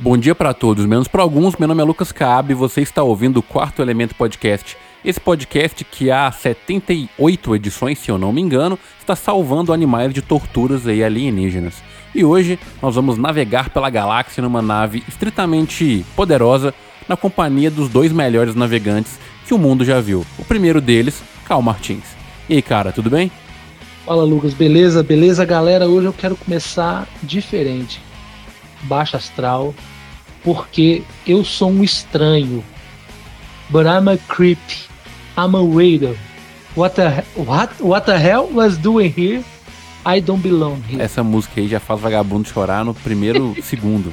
Bom dia para todos, menos para alguns. Meu nome é Lucas Caab e você está ouvindo o Quarto Elemento Podcast. Esse podcast, que há 78 edições, se eu não me engano, está salvando animais de torturas aí alienígenas. E hoje nós vamos navegar pela galáxia numa nave estritamente poderosa, na companhia dos dois melhores navegantes que o mundo já viu. O primeiro deles, Carl Martins. E aí, cara, tudo bem? Fala, Lucas, beleza? Beleza, galera? Hoje eu quero começar diferente baixo astral, porque eu sou um estranho. But I'm a creep. I'm a raider. What the, what, what the hell was doing here? I don't belong here. Essa música aí já faz vagabundo chorar no primeiro segundo.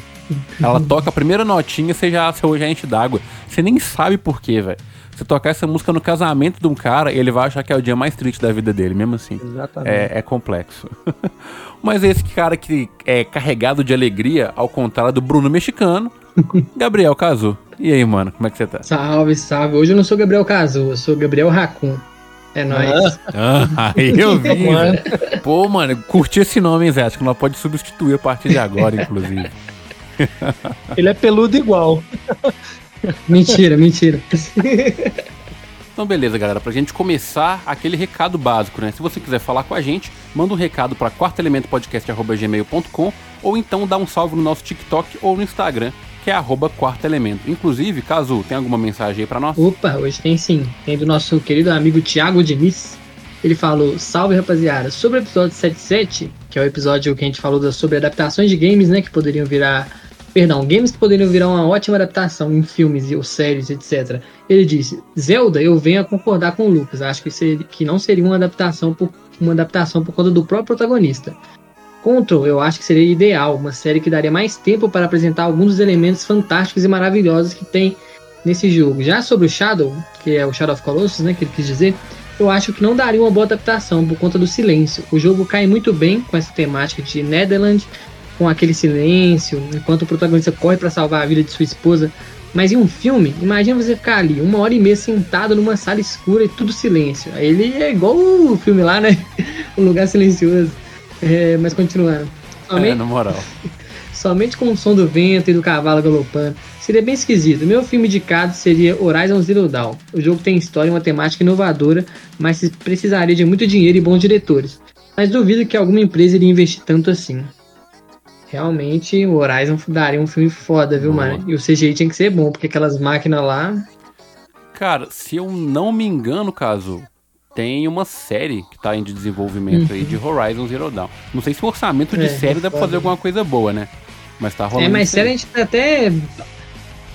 Ela toca a primeira notinha, você já, você já enche d'água. Você nem sabe por quê, velho. Você tocar essa música no casamento de um cara, ele vai achar que é o dia mais triste da vida dele, mesmo assim. Exatamente. É, é complexo. Mas esse cara que é carregado de alegria, ao contrário do Bruno mexicano, Gabriel Cazu. E aí, mano, como é que você tá? Salve, salve. Hoje eu não sou Gabriel Cazu, eu sou Gabriel Racun. É nóis. Ah, aí eu vi, velho. Pô, mano, curti esse nome, hein, Zé? Acho que nós pode substituir a partir de agora, inclusive. Ele é peludo igual. mentira, mentira. Então, beleza, galera. Pra gente começar, aquele recado básico, né? Se você quiser falar com a gente, manda um recado pra quartoelementopodcast.gmail.com ou então dá um salve no nosso TikTok ou no Instagram, que é arroba quarto elemento. Inclusive, Cazu, tem alguma mensagem aí pra nós? Opa, hoje tem sim. Tem do nosso querido amigo Thiago Diniz. Ele falou: Salve rapaziada, sobre o episódio 77, que é o episódio que a gente falou sobre adaptações de games, né? Que poderiam virar perdão, games que poderiam virar uma ótima adaptação em filmes ou séries, etc. Ele disse: Zelda, eu venho a concordar com o Lucas. Acho que, seria, que não seria uma adaptação por uma adaptação por conta do próprio protagonista. Control, eu acho que seria ideal, uma série que daria mais tempo para apresentar alguns dos elementos fantásticos e maravilhosos que tem nesse jogo. Já sobre o Shadow, que é o Shadow of Colossus, né, que ele quis dizer, eu acho que não daria uma boa adaptação por conta do silêncio. O jogo cai muito bem com essa temática de Netherlands, com aquele silêncio, enquanto o protagonista corre para salvar a vida de sua esposa. Mas em um filme, imagina você ficar ali uma hora e meia sentado numa sala escura e tudo silêncio. Aí ele é igual o filme lá, né? um lugar silencioso. É, mas continuando. Somente, é, na moral. somente com o som do vento e do cavalo galopando. Seria bem esquisito. Meu filme indicado seria Horizon Zero Dawn. O jogo tem história e uma temática inovadora, mas precisaria de muito dinheiro e bons diretores. Mas duvido que alguma empresa iria investir tanto assim realmente o Horizon daria um filme foda, viu, Boa. mano? E o CGI tinha que ser bom, porque aquelas máquinas lá. Cara, se eu não me engano, caso tem uma série que tá em desenvolvimento uhum. aí de Horizon Zero Dawn. Não sei se o orçamento de é, série dá pra fazer alguma coisa boa, né? Mas tá rolando. É, mas série a gente tá até.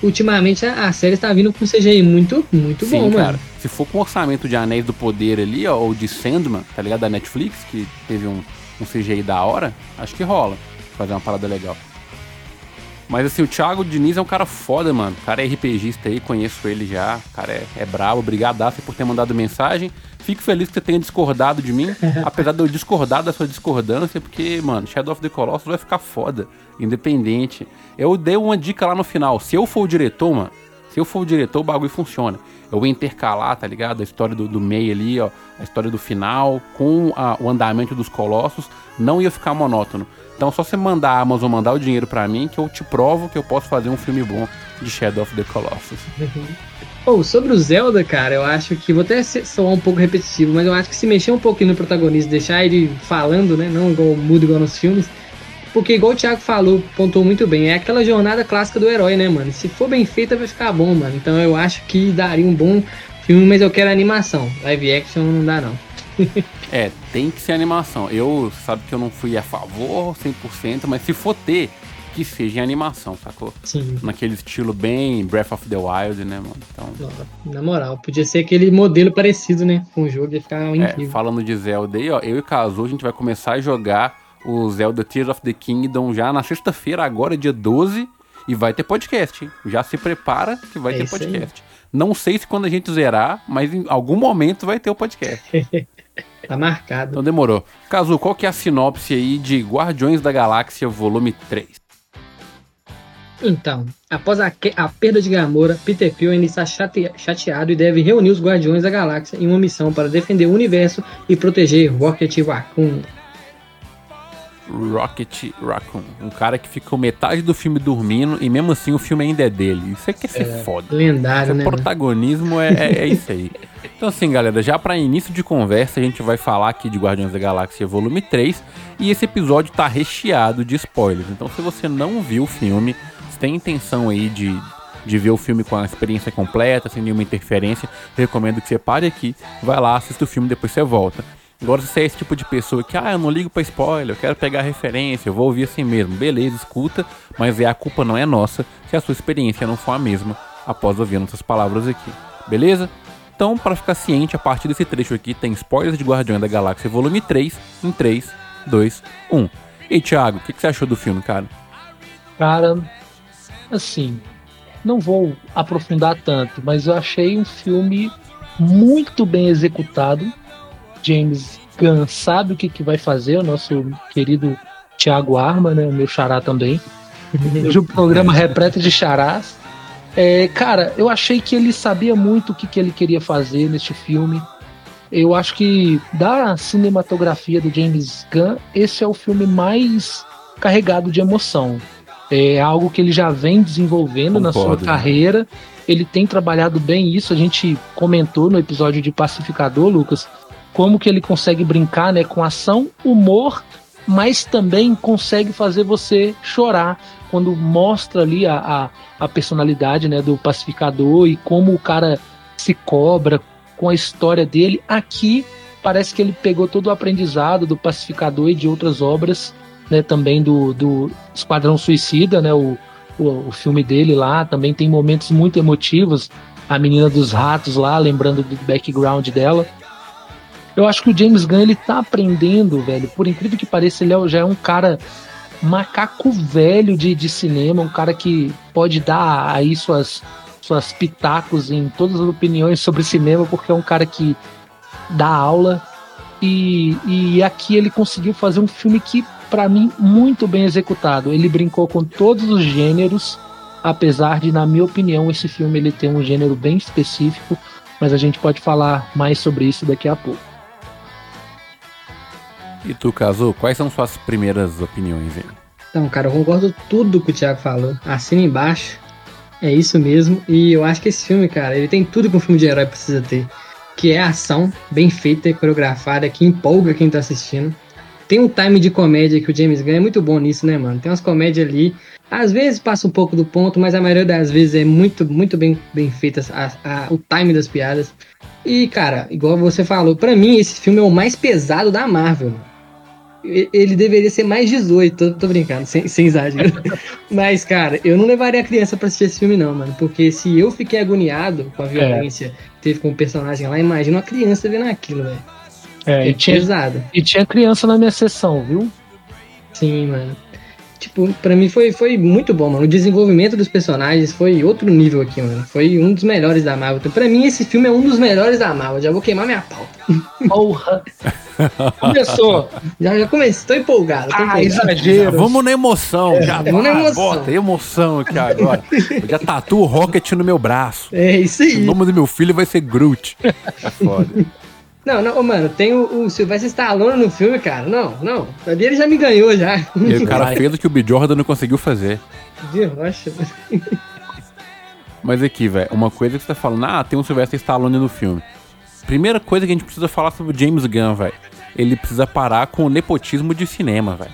Ultimamente a, a série tá vindo com CGI muito, muito Sim, bom, cara. mano. Se for com orçamento de Anéis do Poder ali, ó, ou de Sandman, tá ligado? Da Netflix, que teve um, um CGI da hora, acho que rola fazer uma parada legal. Mas assim, o Thiago Diniz é um cara foda, mano. O cara é RPGista aí, conheço ele já. O cara é, é brabo. Obrigadaço por ter mandado mensagem. Fico feliz que você tenha discordado de mim, apesar de eu discordar da sua discordância, porque, mano, Shadow of the Colossus vai ficar foda, independente. Eu dei uma dica lá no final. Se eu for o diretor, mano, se eu for o diretor, o bagulho funciona. Eu vou intercalar, tá ligado? A história do, do meio ali, ó, a história do final, com a, o andamento dos colossos, não ia ficar monótono. Então só você mandar a Amazon mandar o dinheiro para mim que eu te provo que eu posso fazer um filme bom de Shadow of the Colossus. Oh, sobre o Zelda, cara, eu acho que vou até soar um pouco repetitivo, mas eu acho que se mexer um pouquinho no protagonista, deixar ele falando, né, não igual mudo igual nos filmes, porque igual o Thiago falou, pontuou muito bem, é aquela jornada clássica do herói, né, mano? Se for bem feita vai ficar bom, mano. Então eu acho que daria um bom filme, mas eu quero animação. Live action não dá não. é, tem que ser animação. Eu, sabe que eu não fui a favor 100%, mas se for ter, que seja em animação, sacou? Sim. Naquele estilo bem Breath of the Wild, né, mano? Então... Na moral, podia ser aquele modelo parecido, né? Com o jogo, ia ficar é, incrível. É, falando de Zelda aí, ó, eu e Kazu, a gente vai começar a jogar o Zelda Tears of the Kingdom já na sexta-feira, agora dia 12, e vai ter podcast, hein? Já se prepara que vai é ter podcast. Aí. Não sei se quando a gente zerar, mas em algum momento vai ter o podcast. Tá marcado. Então demorou. Cazu, qual que é a sinopse aí de Guardiões da Galáxia Volume 3? Então, após a, a perda de Gamora, Peter Quill ainda está chate chateado e deve reunir os Guardiões da Galáxia em uma missão para defender o universo e proteger Rocket Raccoon. Rocket Raccoon. Um cara que ficou metade do filme dormindo e mesmo assim o filme ainda é dele. Isso é que é ser é, foda. Lendário, Esse né? protagonismo é, é, é, isso aí. Então assim, galera, já para início de conversa, a gente vai falar aqui de Guardiões da Galáxia Volume 3 e esse episódio tá recheado de spoilers. Então se você não viu o filme, se tem intenção aí de de ver o filme com a experiência completa, sem nenhuma interferência, recomendo que você pare aqui, vai lá, assista o filme, depois você volta. Agora, se você é esse tipo de pessoa que, ah, eu não ligo pra spoiler, eu quero pegar referência, eu vou ouvir assim mesmo, beleza, escuta, mas é, a culpa não é nossa se a sua experiência não for a mesma após ouvir nossas palavras aqui, beleza? Então, para ficar ciente, a partir desse trecho aqui tem spoilers de Guardiões da Galáxia Volume 3, em 3, 2, 1. E Thiago, o que, que você achou do filme, cara? Cara, assim, não vou aprofundar tanto, mas eu achei um filme muito bem executado James Gunn sabe o que, que vai fazer, o nosso querido Tiago Arma, né, o meu xará também. Hoje o programa repleto de charás. É, cara, eu achei que ele sabia muito o que, que ele queria fazer neste filme. Eu acho que da cinematografia do James Gunn, esse é o filme mais carregado de emoção. É algo que ele já vem desenvolvendo Concordo, na sua carreira. Ele tem trabalhado bem isso. A gente comentou no episódio de Pacificador, Lucas, como que ele consegue brincar né, com ação, humor, mas também consegue fazer você chorar quando mostra ali a, a, a personalidade né, do pacificador e como o cara se cobra com a história dele. Aqui parece que ele pegou todo o aprendizado do pacificador e de outras obras, né, também do, do Esquadrão Suicida, né, o, o, o filme dele lá, também tem momentos muito emotivos. A menina dos ratos lá, lembrando do background dela. Eu acho que o James Gunn ele tá aprendendo, velho. Por incrível que pareça, ele é já é um cara macaco velho de, de cinema, um cara que pode dar aí suas, suas pitacos em todas as opiniões sobre cinema, porque é um cara que dá aula. E, e aqui ele conseguiu fazer um filme que, para mim, muito bem executado. Ele brincou com todos os gêneros, apesar de, na minha opinião, esse filme ele tem um gênero bem específico, mas a gente pode falar mais sobre isso daqui a pouco. E tu, Cazu, quais são suas primeiras opiniões? Hein? Então, cara, eu concordo tudo que o Thiago falou. Assina embaixo. É isso mesmo. E eu acho que esse filme, cara, ele tem tudo que um filme de herói precisa ter. Que é ação, bem feita e coreografada, que empolga quem tá assistindo. Tem um time de comédia que o James Gunn é muito bom nisso, né, mano? Tem umas comédias ali. Às vezes passa um pouco do ponto, mas a maioria das vezes é muito, muito bem, bem feitas a, a, o time das piadas. E, cara, igual você falou, para mim esse filme é o mais pesado da Marvel. Ele deveria ser mais 18, tô, tô brincando, sem, sem exagero. Mas, cara, eu não levaria a criança pra assistir esse filme, não, mano. Porque se eu fiquei agoniado com a é. violência que teve com o personagem lá, imagina uma criança vendo aquilo, velho. É, é e tinha, pesado. E tinha criança na minha sessão, viu? Sim, mano. Tipo, pra mim foi, foi muito bom, mano. O desenvolvimento dos personagens foi outro nível aqui, mano. Foi um dos melhores da Marvel. Então, pra mim, esse filme é um dos melhores da Marvel. Já vou queimar minha pauta. Porra! Começou! Já, já comecei, tô empolgado. Tô ah, empolgado. exagero. vamos na emoção. É, já, vamos na emoção. Bota emoção aqui agora. Eu já tatuo o Rocket no meu braço. É isso aí. O nome do meu filho vai ser Groot. É foda. Não, não, mano, tem o, o Sylvester Stallone no filme, cara. Não, não. Ali ele já me ganhou já. E o cara fez o que o B. Jordan não conseguiu fazer. De rocha. Mas aqui, velho, uma coisa que você tá falando, ah, tem um Sylvester Stallone no filme. Primeira coisa que a gente precisa falar sobre o James Gunn, velho. Ele precisa parar com o nepotismo de cinema, velho.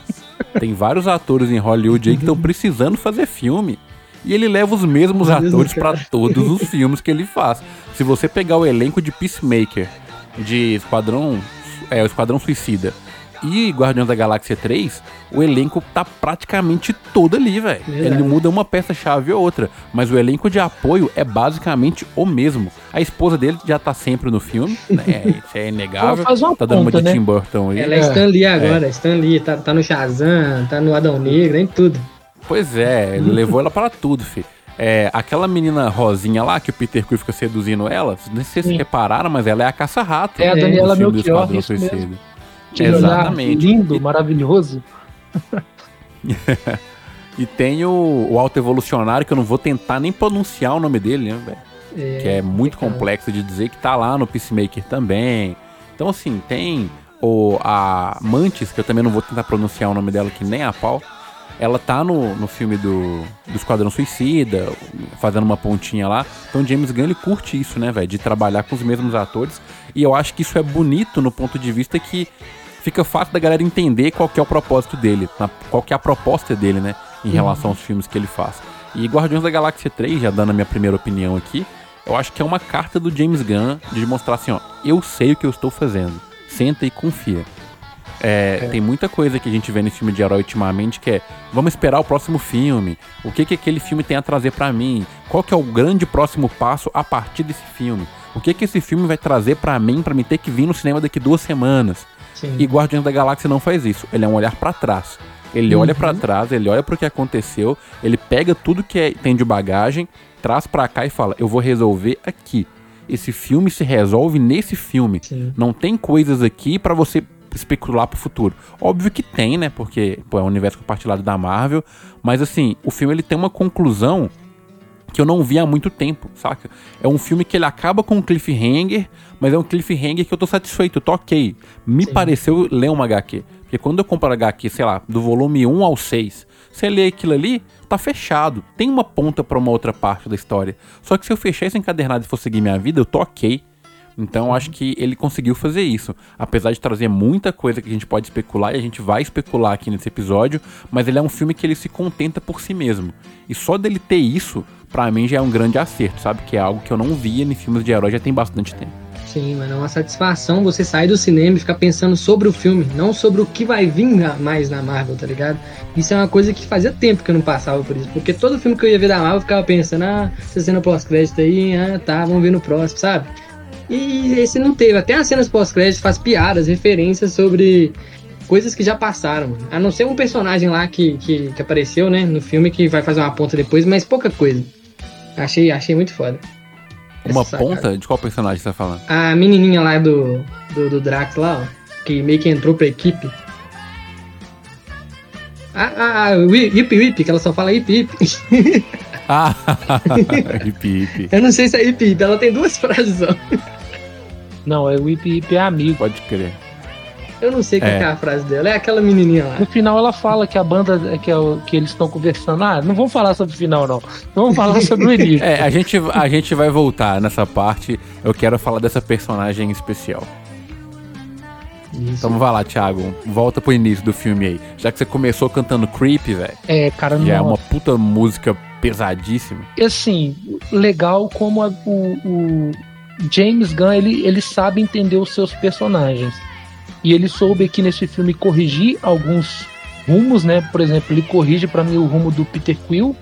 Tem vários atores em Hollywood aí que estão precisando fazer filme. E ele leva os mesmos atores para todos os filmes que ele faz. Se você pegar o elenco de Peacemaker de Esquadrão, é, o Esquadrão Suicida e Guardiões da Galáxia 3, o elenco tá praticamente todo ali, velho. Ele muda uma peça-chave ou outra, mas o elenco de apoio é basicamente o mesmo. A esposa dele já tá sempre no filme, né? Isso é inegável. Faz uma tá dando uma de né? Tim Burton aí. Ela é Stan Lee agora, é. Stan Lee, tá, tá no Shazam, tá no Adão Negro, em tudo. Pois é, ele levou ela para tudo, filho. É, aquela menina rosinha lá, que o Peter Quill fica seduzindo ela, não sei se vocês repararam, mas ela é a caça-rato. É a Daniela Melchior, isso mesmo. Exatamente. Lindo, e... maravilhoso. e tem o, o Alto Evolucionário, que eu não vou tentar nem pronunciar o nome dele, né, velho? É, que é muito complexo de dizer que tá lá no Peacemaker também. Então, assim, tem o, a Mantis, que eu também não vou tentar pronunciar o nome dela aqui nem a pau, ela tá no, no filme do, do Esquadrão Suicida, fazendo uma pontinha lá. Então James Gunn ele curte isso, né, velho? De trabalhar com os mesmos atores. E eu acho que isso é bonito no ponto de vista que fica fácil da galera entender qual que é o propósito dele, qual que é a proposta dele, né? Em relação aos filmes que ele faz. E Guardiões da Galáxia 3, já dando a minha primeira opinião aqui, eu acho que é uma carta do James Gunn de mostrar assim, ó, eu sei o que eu estou fazendo. Senta e confia. É, é. Tem muita coisa que a gente vê nesse filme de herói ultimamente que é vamos esperar o próximo filme. O que que aquele filme tem a trazer para mim? Qual que é o grande próximo passo a partir desse filme? O que que esse filme vai trazer para mim para me ter que vir no cinema daqui duas semanas? Sim. E Guardiões da Galáxia não faz isso. Ele é um olhar para trás. Ele uhum. olha para trás, ele olha para o que aconteceu, ele pega tudo que é, tem de bagagem, traz para cá e fala: "Eu vou resolver aqui". Esse filme se resolve nesse filme. Sim. Não tem coisas aqui para você especular pro futuro. Óbvio que tem, né? Porque pô, é um universo compartilhado da Marvel, mas assim, o filme ele tem uma conclusão que eu não vi há muito tempo, saca? É um filme que ele acaba com um cliffhanger, mas é um cliffhanger que eu tô satisfeito, eu tô ok. Me Sim. pareceu ler uma HQ. Porque quando eu compro HQ, sei lá, do volume 1 ao 6, você lê aquilo ali, tá fechado. Tem uma ponta para uma outra parte da história. Só que se eu fechar esse encadernado e for seguir minha vida, eu tô ok. Então acho que ele conseguiu fazer isso. Apesar de trazer muita coisa que a gente pode especular e a gente vai especular aqui nesse episódio, mas ele é um filme que ele se contenta por si mesmo. E só dele ter isso, para mim já é um grande acerto, sabe? Que é algo que eu não via em filmes de herói já tem bastante tempo. Sim, mas é uma satisfação você sair do cinema e ficar pensando sobre o filme, não sobre o que vai vir mais na Marvel, tá ligado? Isso é uma coisa que fazia tempo que eu não passava por isso. Porque todo filme que eu ia ver da Marvel eu ficava pensando, ah, essa cena pós-crédito aí, ah, tá, vamos ver no próximo, sabe? E esse não teve. Até as cenas pós-crédito faz piadas, referências sobre coisas que já passaram. A não ser um personagem lá que, que, que, apareceu, né, no filme que vai fazer uma ponta depois, mas pouca coisa. Achei, achei muito foda. Uma ponta? De qual personagem você tá falando? A menininha lá do, do, do Drax lá, ó, que meio que entrou pra equipe. Ah, ah, Whip Whip, que ela só fala Hip Hip. ah, Hip Hip. Eu não sei se é Hip Hip, ela tem duas frases só. Não, é o Hip Hip é amigo. Pode crer. Eu não sei qual é. é. a frase dela, é aquela menininha lá. No final ela fala que a banda, que, é o, que eles estão conversando. Ah, não vamos falar sobre o final, não. Vamos falar sobre o início. É, a gente, a gente vai voltar nessa parte. Eu quero falar dessa personagem especial. Isso. Então vai lá, Thiago. Volta pro início do filme aí. Já que você começou cantando Creep, velho. É, cara, Já é uma puta música pesadíssima. E assim, legal como a, o, o, James Gunn ele, ele sabe entender os seus personagens. E ele soube aqui nesse filme corrigir alguns rumos, né? Por exemplo, ele corrige para mim o rumo do Peter Quill,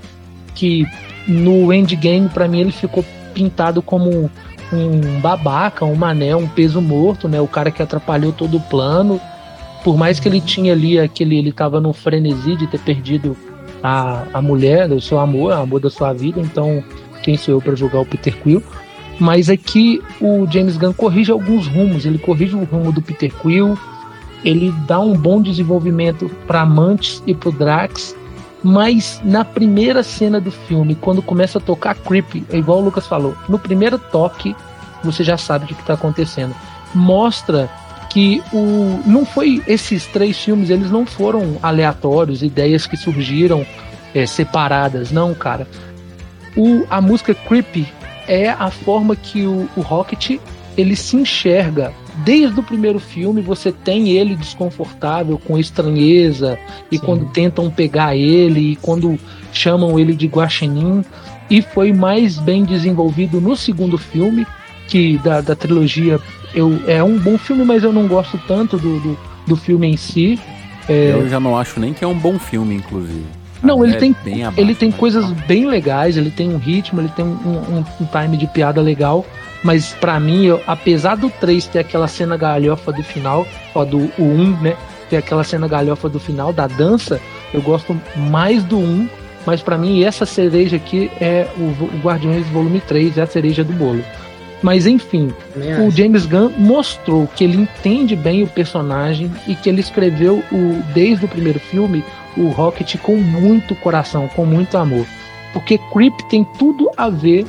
que no endgame para mim ele ficou pintado como um babaca, um mané, um peso morto, né? O cara que atrapalhou todo o plano. Por mais que ele tinha ali aquele, ele tava no frenesi de ter perdido a, a mulher, o seu amor, o amor da sua vida, então quem sou eu para julgar o Peter Quill? Mas aqui o James Gunn corrige alguns rumos. Ele corrige o rumo do Peter Quill, ele dá um bom desenvolvimento para Mantis e para Drax. Mas na primeira cena do filme, quando começa a tocar Creep, é igual o Lucas falou, no primeiro toque você já sabe o que está acontecendo. Mostra que o não foi esses três filmes, eles não foram aleatórios, ideias que surgiram é, separadas, não, cara. O, a música Creepy é a forma que o, o Rocket ele se enxerga. Desde o primeiro filme você tem ele desconfortável, com estranheza, e Sim. quando tentam pegar ele, e quando chamam ele de guaxinim, e foi mais bem desenvolvido no segundo filme, que da, da trilogia eu, é um bom filme, mas eu não gosto tanto do, do, do filme em si. É... Eu já não acho nem que é um bom filme, inclusive. Não, ele é tem, abaixo, ele tem coisas bem legais, ele tem um ritmo, ele tem um, um, um time de piada legal. Mas para mim, eu, apesar do 3 ter aquela cena galhofa do final, ó, do o 1, né? Ter aquela cena galhofa do final, da dança, eu gosto mais do 1. Mas para mim, essa cereja aqui é o, o Guardiões Volume 3, é a cereja do bolo. Mas enfim, o James Gunn mostrou que ele entende bem o personagem e que ele escreveu o, desde o primeiro filme o Rocket com muito coração, com muito amor. Porque Creep tem tudo a ver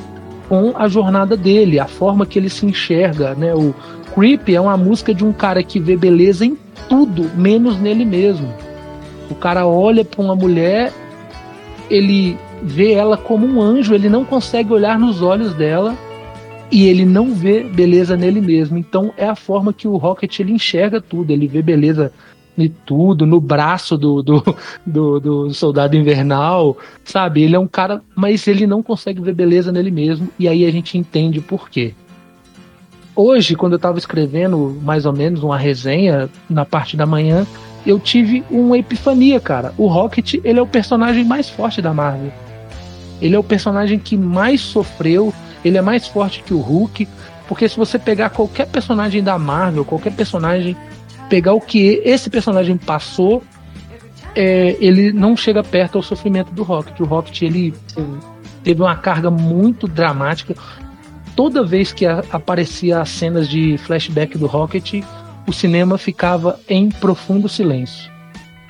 com a jornada dele, a forma que ele se enxerga, né? O, Creep é uma música de um cara que vê beleza em tudo, menos nele mesmo. O cara olha para uma mulher, ele vê ela como um anjo, ele não consegue olhar nos olhos dela e ele não vê beleza nele mesmo. Então é a forma que o Rocket ele enxerga tudo, ele vê beleza em tudo, no braço do, do, do, do, soldado invernal, sabe? Ele é um cara, mas ele não consegue ver beleza nele mesmo, e aí a gente entende por quê. Hoje, quando eu estava escrevendo mais ou menos uma resenha na parte da manhã, eu tive uma epifania, cara. O Rocket, ele é o personagem mais forte da Marvel. Ele é o personagem que mais sofreu, ele é mais forte que o Hulk, porque se você pegar qualquer personagem da Marvel, qualquer personagem pegar o que esse personagem passou, é, ele não chega perto ao sofrimento do Rocket. O Rocket ele Sim. teve uma carga muito dramática. Toda vez que a, aparecia as cenas de flashback do Rocket, o cinema ficava em profundo silêncio.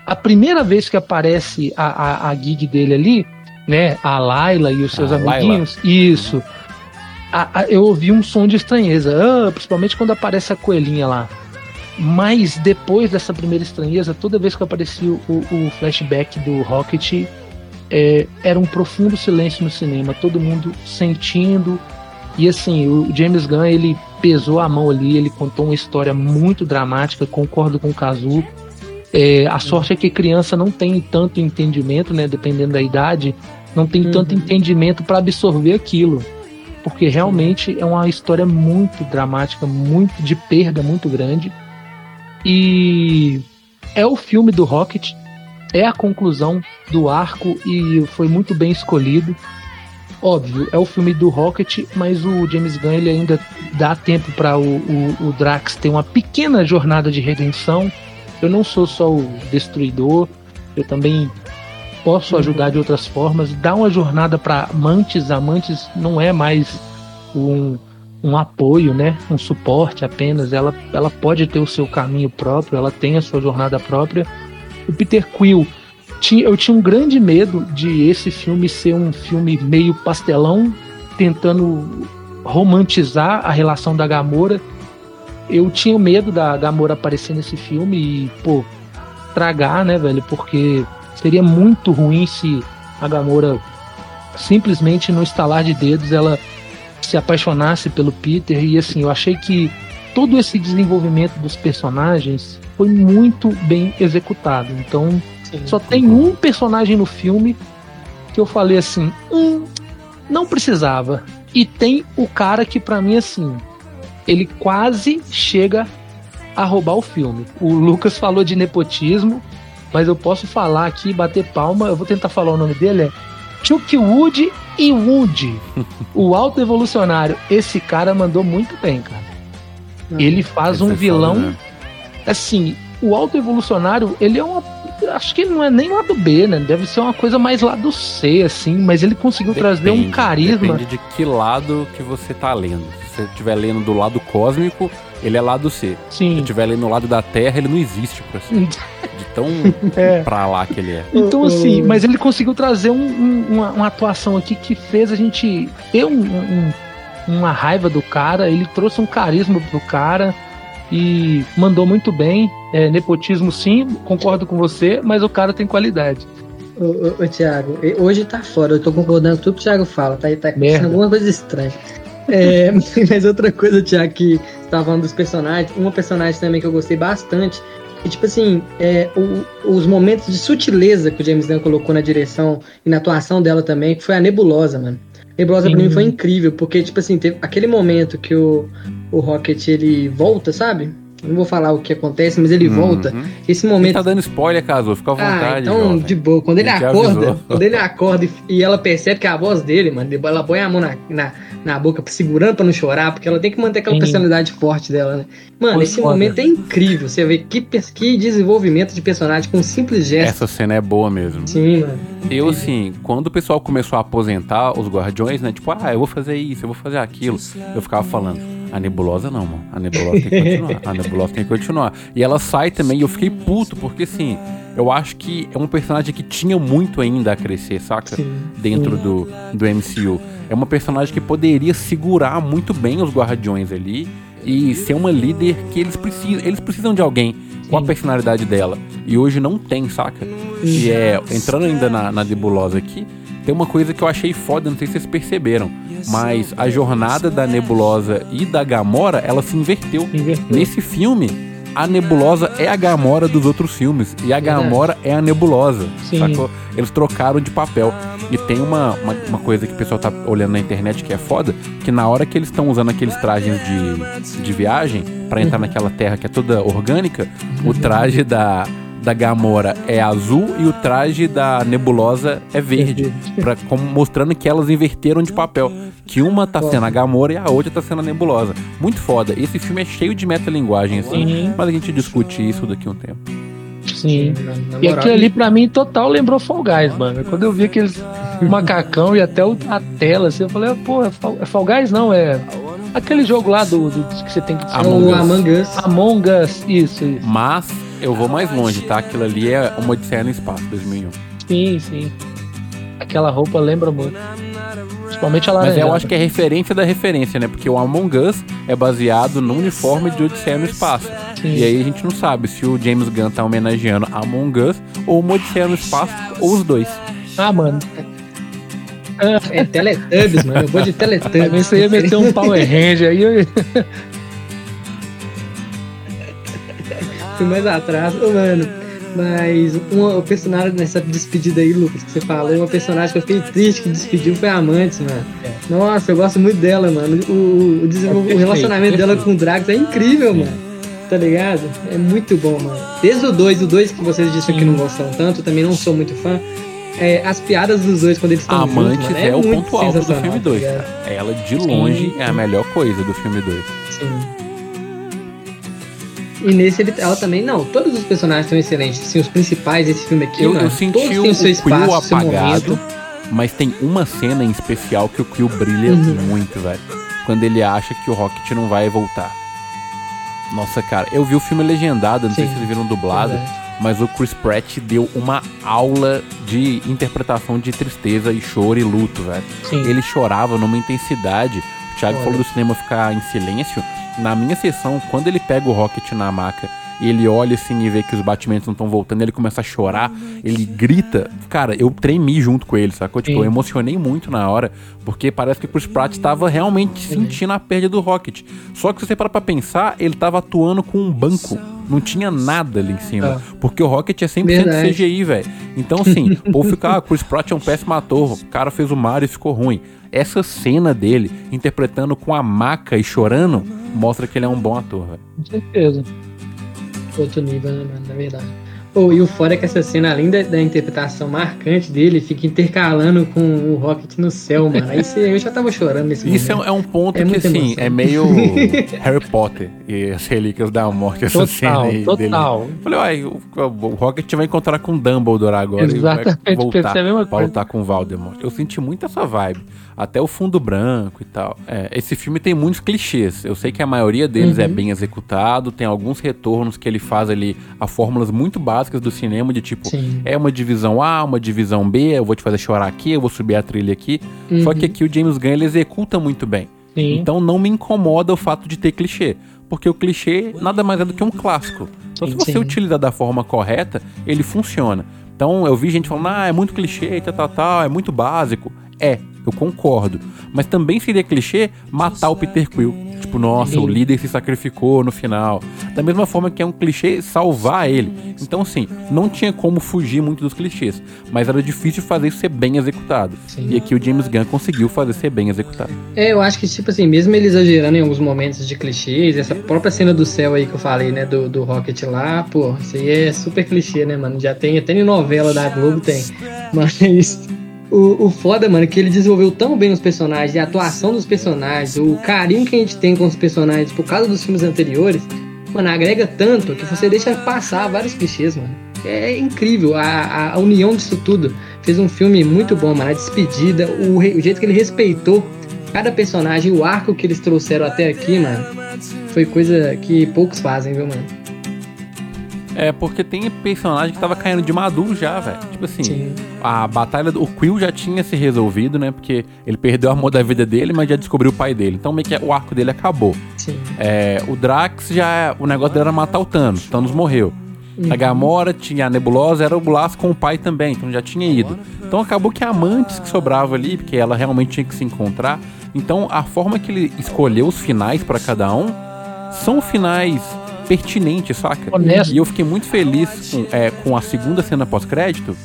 A primeira vez que aparece a, a, a gig dele ali, né, a Laila e os seus a amiguinhos, Laila. isso. A, eu ouvi um som de estranheza, ah, principalmente quando aparece a coelhinha lá. Mas depois dessa primeira estranheza, toda vez que aparecia o, o flashback do Rocket, é, era um profundo silêncio no cinema, todo mundo sentindo. E assim, o James Gunn ele pesou a mão ali, ele contou uma história muito dramática, concordo com o Kazu. É, a sorte é que criança não tem tanto entendimento, né? Dependendo da idade, não tem uhum. tanto entendimento para absorver aquilo. Porque realmente é uma história muito dramática, muito de perda muito grande. E é o filme do Rocket, é a conclusão do arco e foi muito bem escolhido. Óbvio, é o filme do Rocket, mas o James Gunn ele ainda dá tempo para o, o, o, Drax ter uma pequena jornada de redenção. Eu não sou só o destruidor, eu também posso ajudar de outras formas. Dá uma jornada para Amantes. Amantes não é mais um, um apoio, né? Um suporte apenas. Ela, ela pode ter o seu caminho próprio, ela tem a sua jornada própria. O Peter Quill, tinha, eu tinha um grande medo de esse filme ser um filme meio pastelão, tentando romantizar a relação da Gamora. Eu tinha medo da Gamora aparecer nesse filme e, pô, tragar, né, velho? Porque seria muito ruim se a Gamora simplesmente no estalar de dedos ela se apaixonasse pelo Peter e assim, eu achei que todo esse desenvolvimento dos personagens foi muito bem executado. Então, Sim, só tem um personagem no filme que eu falei assim, hum, não precisava. E tem o cara que para mim assim, ele quase chega a roubar o filme. O Lucas falou de nepotismo, mas eu posso falar aqui, bater palma, eu vou tentar falar o nome dele, é Chuck Wood e Wood, o alto evolucionário. Esse cara mandou muito bem, cara. ele faz um é vilão. Foda, né? Assim, o alto evolucionário, ele é uma. Acho que não é nem lado B, né? Deve ser uma coisa mais lado C, assim, mas ele conseguiu depende, trazer um carisma. Depende de que lado que você tá lendo. Se você estiver lendo do lado cósmico, ele é lado C. Sim. Se estiver lendo no lado da Terra, ele não existe pra si. tão é. pra lá que ele é. Então, assim, mas ele conseguiu trazer um, um, uma, uma, atuação aqui que fez a gente ter um, uma raiva do cara, ele trouxe um carisma pro cara e mandou muito bem. É, nepotismo, sim, concordo com você, mas o cara tem qualidade. Ô, ô, ô Thiago, hoje tá fora, eu tô concordando com tudo que o Thiago fala, tá, tá acontecendo alguma coisa estranha. É, mas outra coisa, Thiago, que você tava falando dos personagens, uma personagem também que eu gostei bastante e, tipo assim, é, o, os momentos de sutileza que o James Gunn colocou na direção e na atuação dela também, que foi a Nebulosa, mano. Nebulosa Sim. pra mim foi incrível, porque, tipo assim, teve aquele momento que o, o Rocket ele volta, sabe? Não vou falar o que acontece, mas ele uhum. volta. Esse momento. Ele tá dando spoiler, caso, fica à ah, vontade. Ah, então, jovem. de boa. Quando ele, ele acorda, quando ele acorda e, ela percebe que é a voz dele, mano, ela põe a mão na, na, na boca, segurando pra não chorar, porque ela tem que manter aquela Sim. personalidade forte dela, né? Mano, Foi esse foda. momento é incrível. Você vê que, que desenvolvimento de personagem com um simples gesto. Essa cena é boa mesmo. Sim, mano. Eu, assim, quando o pessoal começou a aposentar os guardiões, né? Tipo, ah, eu vou fazer isso, eu vou fazer aquilo. Eu ficava falando a nebulosa não, mano. A nebulosa tem que continuar. A nebulosa tem que continuar. E ela sai também e eu fiquei puto, porque assim, eu acho que é um personagem que tinha muito ainda a crescer, saca? Sim, Dentro sim. Do, do MCU. É uma personagem que poderia segurar muito bem os guardiões ali e ser uma líder que eles precisam, eles precisam de alguém com a personalidade dela. E hoje não tem, saca? E é, entrando ainda na, na nebulosa aqui, tem uma coisa que eu achei foda, não sei se vocês perceberam, mas a jornada da nebulosa e da Gamora, ela se inverteu. Inverteu. Nesse filme, a nebulosa é a Gamora dos outros filmes e a. Gamora é a nebulosa. Sim. Sacou? Eles trocaram de papel. E tem uma, uma, uma coisa que o pessoal tá olhando na internet que é foda, que na hora que eles estão usando aqueles trajes de, de viagem pra entrar naquela terra que é toda orgânica, o traje da, da Gamora é azul e o traje da nebulosa é verde. verde. Pra, como mostrando que elas inverteram de papel. Que uma tá sendo a Gamora e a outra tá sendo a nebulosa. Muito foda. Esse filme é cheio de metalinguagem, assim. Sim. Mas a gente discute isso daqui a um tempo. Sim. Na, na E aquilo ali pra mim total lembrou Fall Guys, mano. Quando eu vi aqueles macacão e até o- a tela, assim, eu falei, pô, é Fall, é Fall Guys não, é aquele jogo lá do, do- que você tem que é Among. Among Us. Among Us, isso, isso. Mas eu vou mais longe, tá? Aquilo ali é uma Odisseia no Espaço, 2001. Sim, sim. Aquela roupa lembra muito. Principalmente a Mas laranjada. eu acho que é referência da referência, né? Porque o Among Us é baseado no uniforme de Odisseia no Espaço. Sim. E aí a gente não sabe se o James Gunn tá homenageando Among Us ou uma Odisseia no Espaço, ou os dois. Ah, mano. É Teletubbies, mano. Eu vou de Aí Teletubbies. você ia meter um Power Ranger aí. eu- Fui mais atrás. Ô, mano, mas uma, o personagem nessa despedida aí, Lucas, que você falou, uma personagem que eu fiquei triste que despediu foi a Amantes, mano. Nossa, eu gosto muito dela, mano. O, o, desenvol- É o relacionamento dela com o Drax é incrível, mano. Tá ligado? É muito bom, mano. Desde o 2, o 2 que vocês disseram que Sim. não gostam tanto, também não sou muito fã. É, as piadas dos dois quando eles estão juntos, Amantes mano, é, o muito ponto alto do filme tá 2. ligado? Ela, de longe, é a melhor coisa do filme 2. Sim. E nesse ele, ela também, não, todos os personagens são excelentes. Assim, os principais desse filme aqui, Eu, mano, eu senti todos o, têm o seu espaço, seu apagado, mas tem uma cena em especial que o Quill brilha Uhum. muito, velho. Quando ele acha que o Rocket não vai voltar. Nossa, cara, eu vi o filme legendado, não sei Sim. se vocês viram dublado, Verdade. mas o Chris Pratt deu uma aula de interpretação de tristeza e choro e luto, velho. Ele chorava numa intensidade. O Thiago Olha. falou do cinema ficar em silêncio. Na minha sessão, quando ele pega o Rocket na maca ele olha assim e vê que os batimentos não estão voltando, ele começa a chorar, ele grita. Cara, eu tremi junto com ele, sacou? Tipo, Sim. eu emocionei muito na hora, porque parece que o Chris Pratt estava realmente sentindo a perda do Rocket. Só que se você parar pra pensar, ele tava atuando com um banco. Não tinha nada ali em cima. Porque o Rocket é 100% Verdade. CGI, velho. Então, assim, o povo fica, ah, Chris Pratt é um péssimo ator. O cara fez o Mario e ficou ruim. Essa cena dele interpretando com a maca e chorando mostra que ele é um bom ator, velho. Com certeza. Outro nível, né, mano, na verdade. Oh, e o fora é que essa cena, além da, da interpretação marcante dele, fica intercalando com o Rocket no céu, mano. Aí você, eu já tava chorando nesse Isso é, momento. é um ponto É que, assim, emoção. é meio Harry Potter e as relíquias da morte, essa cena Total, aí dele. total. Falei, uai, o, o Rocket vai encontrar com Dumbledore agora e Exatamente, vai voltar pensei a mesma pra coisa. lutar com o Voldemort. Eu senti muito essa vibe. Até o fundo branco e tal. É, esse filme tem muitos clichês. Eu sei que a maioria deles Uhum. é bem executado, tem alguns retornos que ele faz ali a fórmulas muito básicas do cinema, de tipo, Sim. é uma divisão A, uma divisão B, eu vou te fazer chorar aqui, eu vou subir a trilha aqui. Só Uhum. que aqui o James Gunn ele executa muito bem. Sim. Então não me incomoda o fato de ter clichê. Porque o clichê nada mais é do que um clássico. Então, se você sim. utilizar da forma correta, ele funciona. Então, eu vi gente falando, ah, é muito clichê, tal, tal, tal, é muito básico. É, eu concordo. Mas também seria clichê matar o Peter Quill. Tipo, nossa, o Sim. líder se sacrificou no final. Da mesma forma que é um clichê salvar ele. Então, assim, não tinha como fugir muito dos clichês. Mas era difícil fazer isso ser bem executado. Sim. E aqui o James Gunn conseguiu fazer ser bem executado. É, eu acho que, tipo assim, mesmo ele exagerando em alguns momentos de clichês, essa própria cena do céu aí que eu falei, né, do, do Rocket lá, pô, isso aí é super clichê, né, mano? Já tem, até em novela da Globo tem. Mas o, o foda, mano, é que ele desenvolveu tão bem os personagens, a atuação dos personagens, o carinho que a gente tem com os personagens por causa dos filmes anteriores, mano, agrega tanto que você deixa passar vários clichês, mano. É incrível a, a, união disso tudo. Fez um filme muito bom, mano. A despedida, o, o jeito que ele respeitou cada personagem, o arco que eles trouxeram até aqui, mano, foi coisa que poucos fazem, viu, mano? É, porque tem personagem que tava caindo de maduro já, velho. Tipo assim, Sim. A batalha do Quill já tinha se resolvido, né? Porque ele perdeu o amor da vida dele, mas já descobriu o pai dele. Então meio que o arco dele acabou. Sim. É, o Drax já. O negócio dele era matar o Thanos. O Thanos morreu. A Gamora tinha a Nebulosa, era o Blas com o pai também, então já tinha ido. Então acabou que a Amantes que sobrava ali, porque ela realmente tinha que se encontrar. Então a forma que ele escolheu os finais pra cada um são finais pertinentes, saca? Honesto. E eu fiquei muito feliz com, é, com a segunda cena pós-crédito,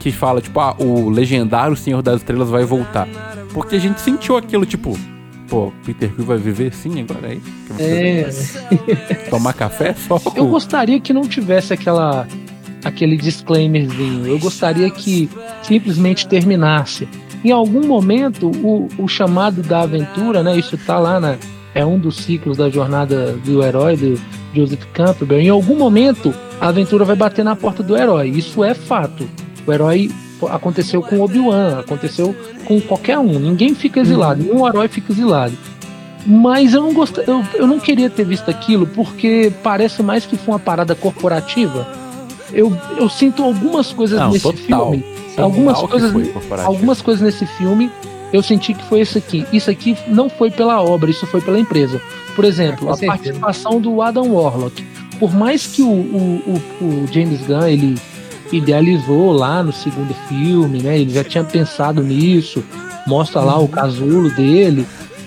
que fala, tipo, ah, o legendário Senhor das Estrelas vai voltar. Porque a gente sentiu aquilo, tipo, pô, Peter Quill vai viver sim agora é? Que você É, Tomar café só? eu gostaria que não tivesse aquela aquele disclaimerzinho. Eu gostaria que simplesmente terminasse. Em algum momento, o, o chamado da aventura, né? Isso tá lá na é um dos ciclos da jornada do herói do Joseph Campbell. Em algum momento, a aventura vai bater na porta do herói. Isso é fato. O herói aconteceu com Obi-Wan, aconteceu com qualquer um. Ninguém fica exilado, nenhum herói fica exilado. Mas eu não gostei, eu, eu não queria ter visto aquilo porque parece mais que foi uma parada corporativa. Eu, eu sinto algumas coisas Não, nesse total. filme. Algumas Total que coisas, algumas coisas nesse filme eu senti que foi isso aqui. Isso aqui não foi pela obra, isso foi pela empresa. Por exemplo, Com a certeza. participação do Adam Warlock. Por mais que o, o, o, o James Gunn ele idealizou lá no segundo filme, né? Ele já tinha pensado nisso, mostra lá o casulo dele.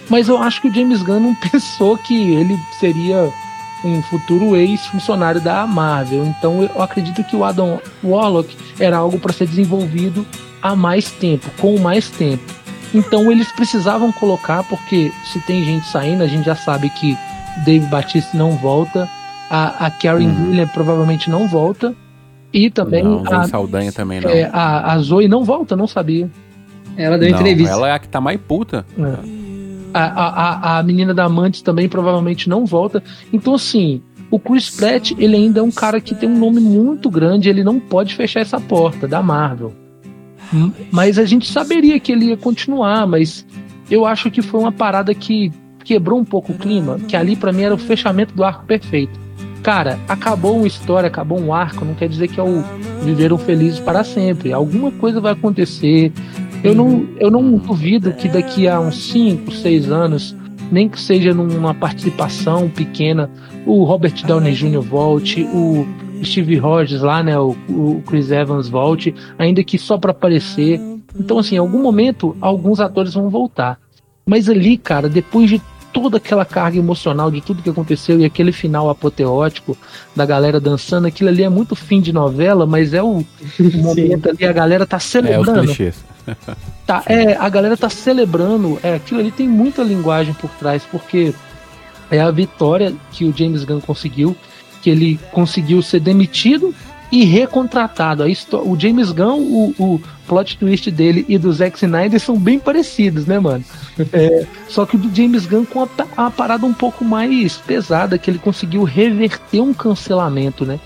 Mas eu acho que o James Gunn não pensou que ele seria um futuro ex-funcionário da Marvel. Então eu acredito que o Adam Warlock era algo para ser desenvolvido há mais tempo, com mais tempo. Então eles precisavam colocar, porque se tem gente saindo, a gente já sabe que Dave Batista não volta, a, a Karen Uhum. Gillian provavelmente não volta, e também Não, a, Saldanha também não. é, a, a Zoe não volta, não sabia. Ela deu Não, entrevista. Ela é a que tá mais puta. A, a, a, a menina da Amantes também provavelmente não volta. Então, assim, o Chris Pratt, ele ainda é um cara que tem um nome muito grande, ele não pode fechar essa porta da Marvel. Mas a gente saberia que ele ia continuar, mas eu acho que foi uma parada que quebrou um pouco o clima, que ali pra mim era o fechamento do arco perfeito. Cara, acabou uma história, acabou um arco, não quer dizer que é o viveram felizes para sempre. Alguma coisa vai acontecer. Eu não, eu não duvido que daqui a uns 5, 6 anos, nem que seja numa participação pequena, o Robert Downey Jr. volte, o Steve Rogers lá, né, o, o Chris Evans volte, ainda que só para aparecer. Então, assim, em algum momento, alguns atores vão voltar. Mas ali, cara, depois de toda aquela carga emocional de tudo que aconteceu e aquele final apoteótico da galera dançando, aquilo ali é muito fim de novela, mas é o, o momento ali, a galera tá É, os celebrando. clichês. Tá, é, a galera tá celebrando, é, aquilo ali tem muita linguagem por trás, porque é a vitória que o James Gunn conseguiu, que ele conseguiu ser demitido e recontratado. O James Gunn, o, o plot twist dele e do Zack Snyder são bem parecidos, né, mano? É, só que o do James Gunn com a, a parada um pouco mais pesada, que ele conseguiu reverter um cancelamento, né?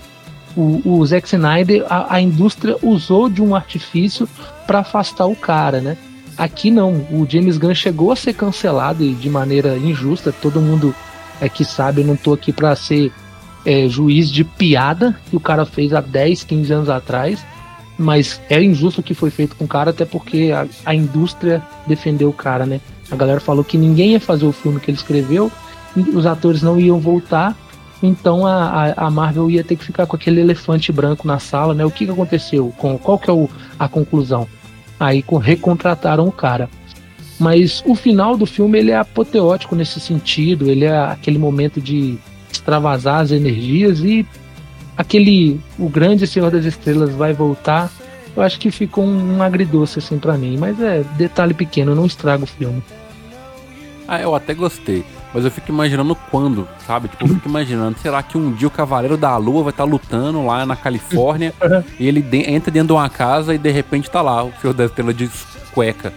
O, o Zack Snyder, a, a indústria usou de um artifício para afastar o cara, né? Aqui não, o James Gunn chegou a ser cancelado de maneira injusta. Todo mundo é que sabe, eu não tô aqui para ser é, juiz de piada que o cara fez há 10, 15 anos atrás, mas é injusto o que foi feito com o cara, até porque a, a indústria defendeu o cara, né? A galera falou que ninguém ia fazer o filme que ele escreveu, os atores não iam voltar, então a, a, a Marvel ia ter que ficar com aquele elefante branco na sala, né? O que, que aconteceu? Com, qual que é o, a conclusão? Aí com- recontrataram o cara. Mas o final do filme ele é apoteótico nesse sentido, ele é aquele momento de extravasar as energias e aquele o grande Senhor das Estrelas vai voltar. Eu acho que ficou um, um agridoce assim pra mim, mas é detalhe pequeno, não estraga o filme. Ah, eu até gostei. Mas eu fico imaginando quando, sabe? Tipo, eu fico imaginando, será que um dia o Cavaleiro da Lua vai estar lutando lá na Califórnia e ele de- entra dentro de uma casa e de repente tá lá o Senhor da Estrela de cueca,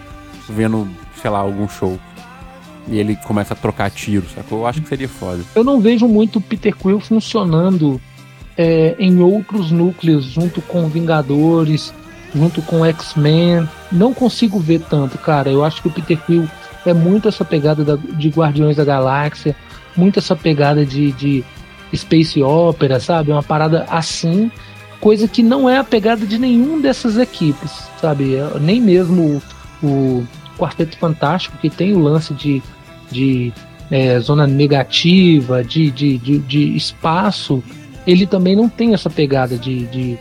vendo, sei lá, algum show. E ele começa a trocar tiros, sacou? Eu acho que seria foda. Eu não vejo muito Peter Quill funcionando é, em outros núcleos, junto com Vingadores, junto com X-Men. Não consigo ver tanto, cara. Eu acho que o Peter Quill é muito essa pegada da- de Guardiões da Galáxia, muito essa pegada de, de Space Opera, sabe? Uma parada assim. coisa que não é a pegada de nenhum dessas equipes, sabe? Nem mesmo o, o Quarteto Fantástico, que tem o lance de, de é, zona negativa, de, de, de, de, espaço, ele também não tem essa pegada de, de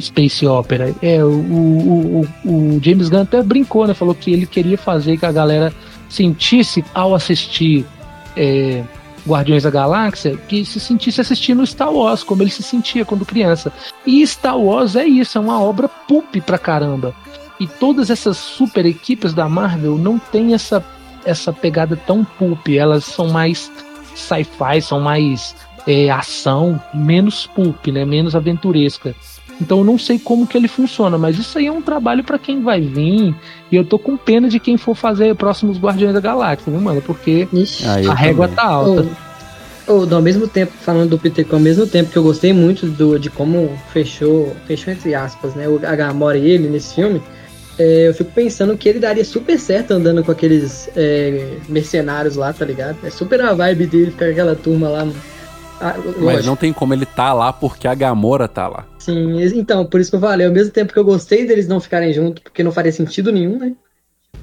space opera. É, o, o, o, o, James Gunn até brincou, né? Falou que ele queria fazer que a galera sentisse ao assistir é, Guardiões da Galáxia, que se sentisse assistindo Star Wars, como ele se sentia quando criança. E Star Wars é isso, é uma obra pulp pra caramba. E todas essas super equipes da Marvel não tem essa, essa pegada tão pulp, elas são mais sci-fi, são mais é, ação, menos pulp, né? menos aventuresca. Então eu não sei como que ele funciona, mas isso aí é um trabalho para quem vai vir. E eu tô com pena de quem for fazer próximos Guardiões da Galáxia, viu, mano? Porque a régua também. tá alta. Ou, ou, ao mesmo tempo, falando do Peter ao mesmo tempo que eu gostei muito do, de como fechou, fechou entre aspas, né, a Gamora e ele nesse filme, é, eu fico pensando que ele daria super certo andando com aqueles é, mercenários lá, tá ligado? É super a vibe dele ficar com aquela turma lá. Ah, Mas não tem como ele tá lá porque a Gamora tá lá. Sim, então, por isso que eu falei, ao mesmo tempo que eu gostei deles não ficarem juntos, porque não faria sentido nenhum, né?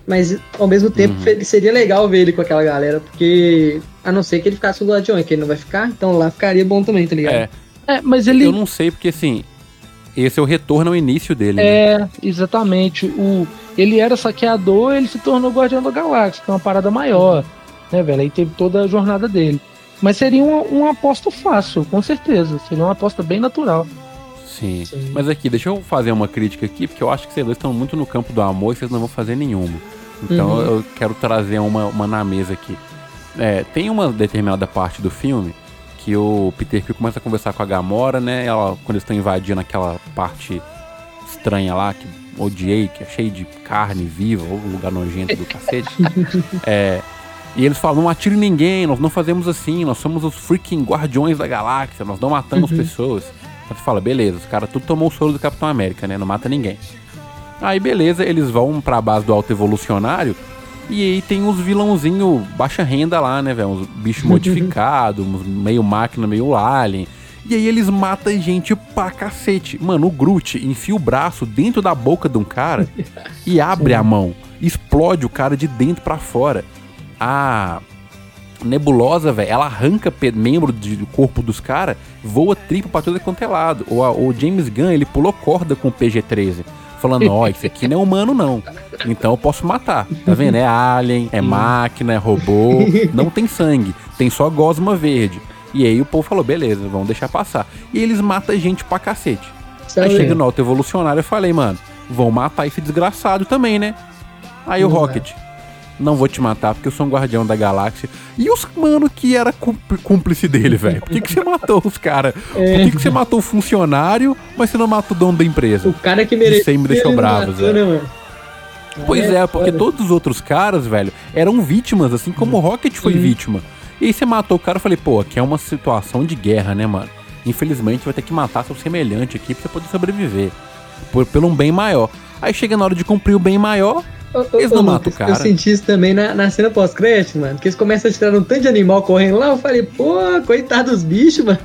Mas ao mesmo tempo uhum. seria legal ver ele com aquela galera, porque a não ser que ele ficasse com o Guardião, que ele não vai ficar, então lá ficaria bom também, tá ligado? É. é, mas ele. Eu não sei, porque assim, esse é o retorno ao início dele. É, né? exatamente. O, ele era saqueador, ele se tornou Guardião da Galáxia, que é uma parada maior, né, velho? Aí teve toda a jornada dele. Mas seria uma, uma aposta fácil, com certeza. Seria uma aposta bem natural. Sim. Sim. Mas aqui, deixa eu fazer uma crítica aqui, porque eu acho que vocês dois estão muito no campo do amor e vocês não vão fazer nenhuma. Então uhum. eu quero trazer uma, uma na mesa aqui. É, tem uma determinada parte do filme que o Peter Quill começa a conversar com a Gamora, né? Ela, quando eles estão invadindo aquela parte estranha lá, que odiei, que é cheio de carne viva, ou lugar nojento do cacete. é, e eles falam, não atire ninguém, nós não fazemos assim, nós somos os freaking guardiões da galáxia, nós não matamos uhum. pessoas. Aí você fala, beleza, os caras tudo tomou o soro do Capitão América, né? Não mata ninguém. Aí beleza, eles vão pra base do alto evolucionário e aí tem uns vilãozinho baixa renda lá, né, velho? Uns bichos modificados, meio máquina, meio alien. E aí eles matam gente pra cacete. Mano, o Groot enfia o braço dentro da boca de um cara e abre a mão. Explode o cara de dentro para fora. A nebulosa, velho, ela arranca membro do corpo dos caras, voa triplo pra todo quanto é lado. O, o James Gunn, ele pulou corda com o PG-13 falando, ó, oh, isso aqui não é humano não. Então eu posso matar. Tá vendo? É alien, é máquina, é robô, não tem sangue, tem só gosma verde. E aí o povo falou, beleza, vamos deixar passar. E eles matam gente pra cacete. Aí chega no alto evolucionário, eu falei, mano, vão matar esse desgraçado também, né? Aí o Rocket, não vou te matar porque eu sou um guardião da galáxia. E os mano que era cúmplice dele, velho? Por que, que você matou os caras? É. Por que, que você matou o funcionário, mas você não matou o dono da empresa? O cara que merecia. Isso aí me deixou bravo, velho. Né, pois é, é porque todos os outros caras, velho, eram vítimas, assim como o Rocket foi uhum. vítima. E aí você matou o cara e falei, pô, aqui é uma situação de guerra, né, mano? Infelizmente vai ter que matar seu semelhante aqui pra você poder sobreviver. Por, pelo um bem maior. Aí chega na hora de cumprir o bem maior, eles não matam o cara. Eu senti isso também na, na cena pós-crédito, mano. Que eles começam a tirar um tanto de animal correndo lá. Eu falei, pô, coitado dos bichos, mano.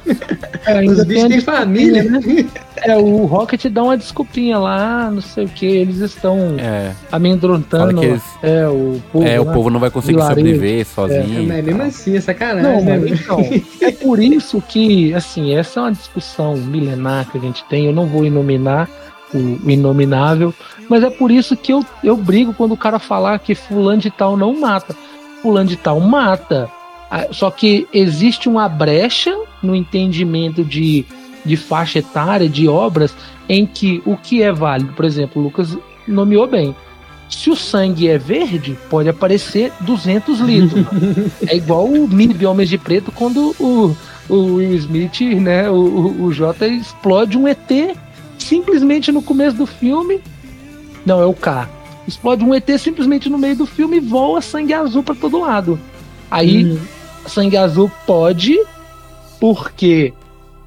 É, Os bichos têm família. Né? É, o Rocket dá uma desculpinha lá, não sei o que. Eles estão é. amedrontando. Eles... É, o povo. É, o povo não vai conseguir sobreviver sozinho. É, mas mesmo assim, é sacanagem. Não, né? então, é por isso que, assim, essa é uma discussão milenar que a gente tem. Eu não vou inominar o inominável mas é por isso que eu, eu brigo quando o cara falar que fulano de tal não mata. Fulano de tal mata. Ah, só que existe uma brecha no entendimento de, de faixa etária, de obras, em que o que é válido, por exemplo, o Lucas nomeou bem. Se o sangue é verde, pode aparecer 200 litros. é igual o Mib Homens de Preto quando o, o Will Smith, né, o, o, o J explode um ET simplesmente no começo do filme não, é o K. Explode um ET simplesmente no meio do filme e voa sangue azul para todo lado. Aí, hum. sangue azul pode, porque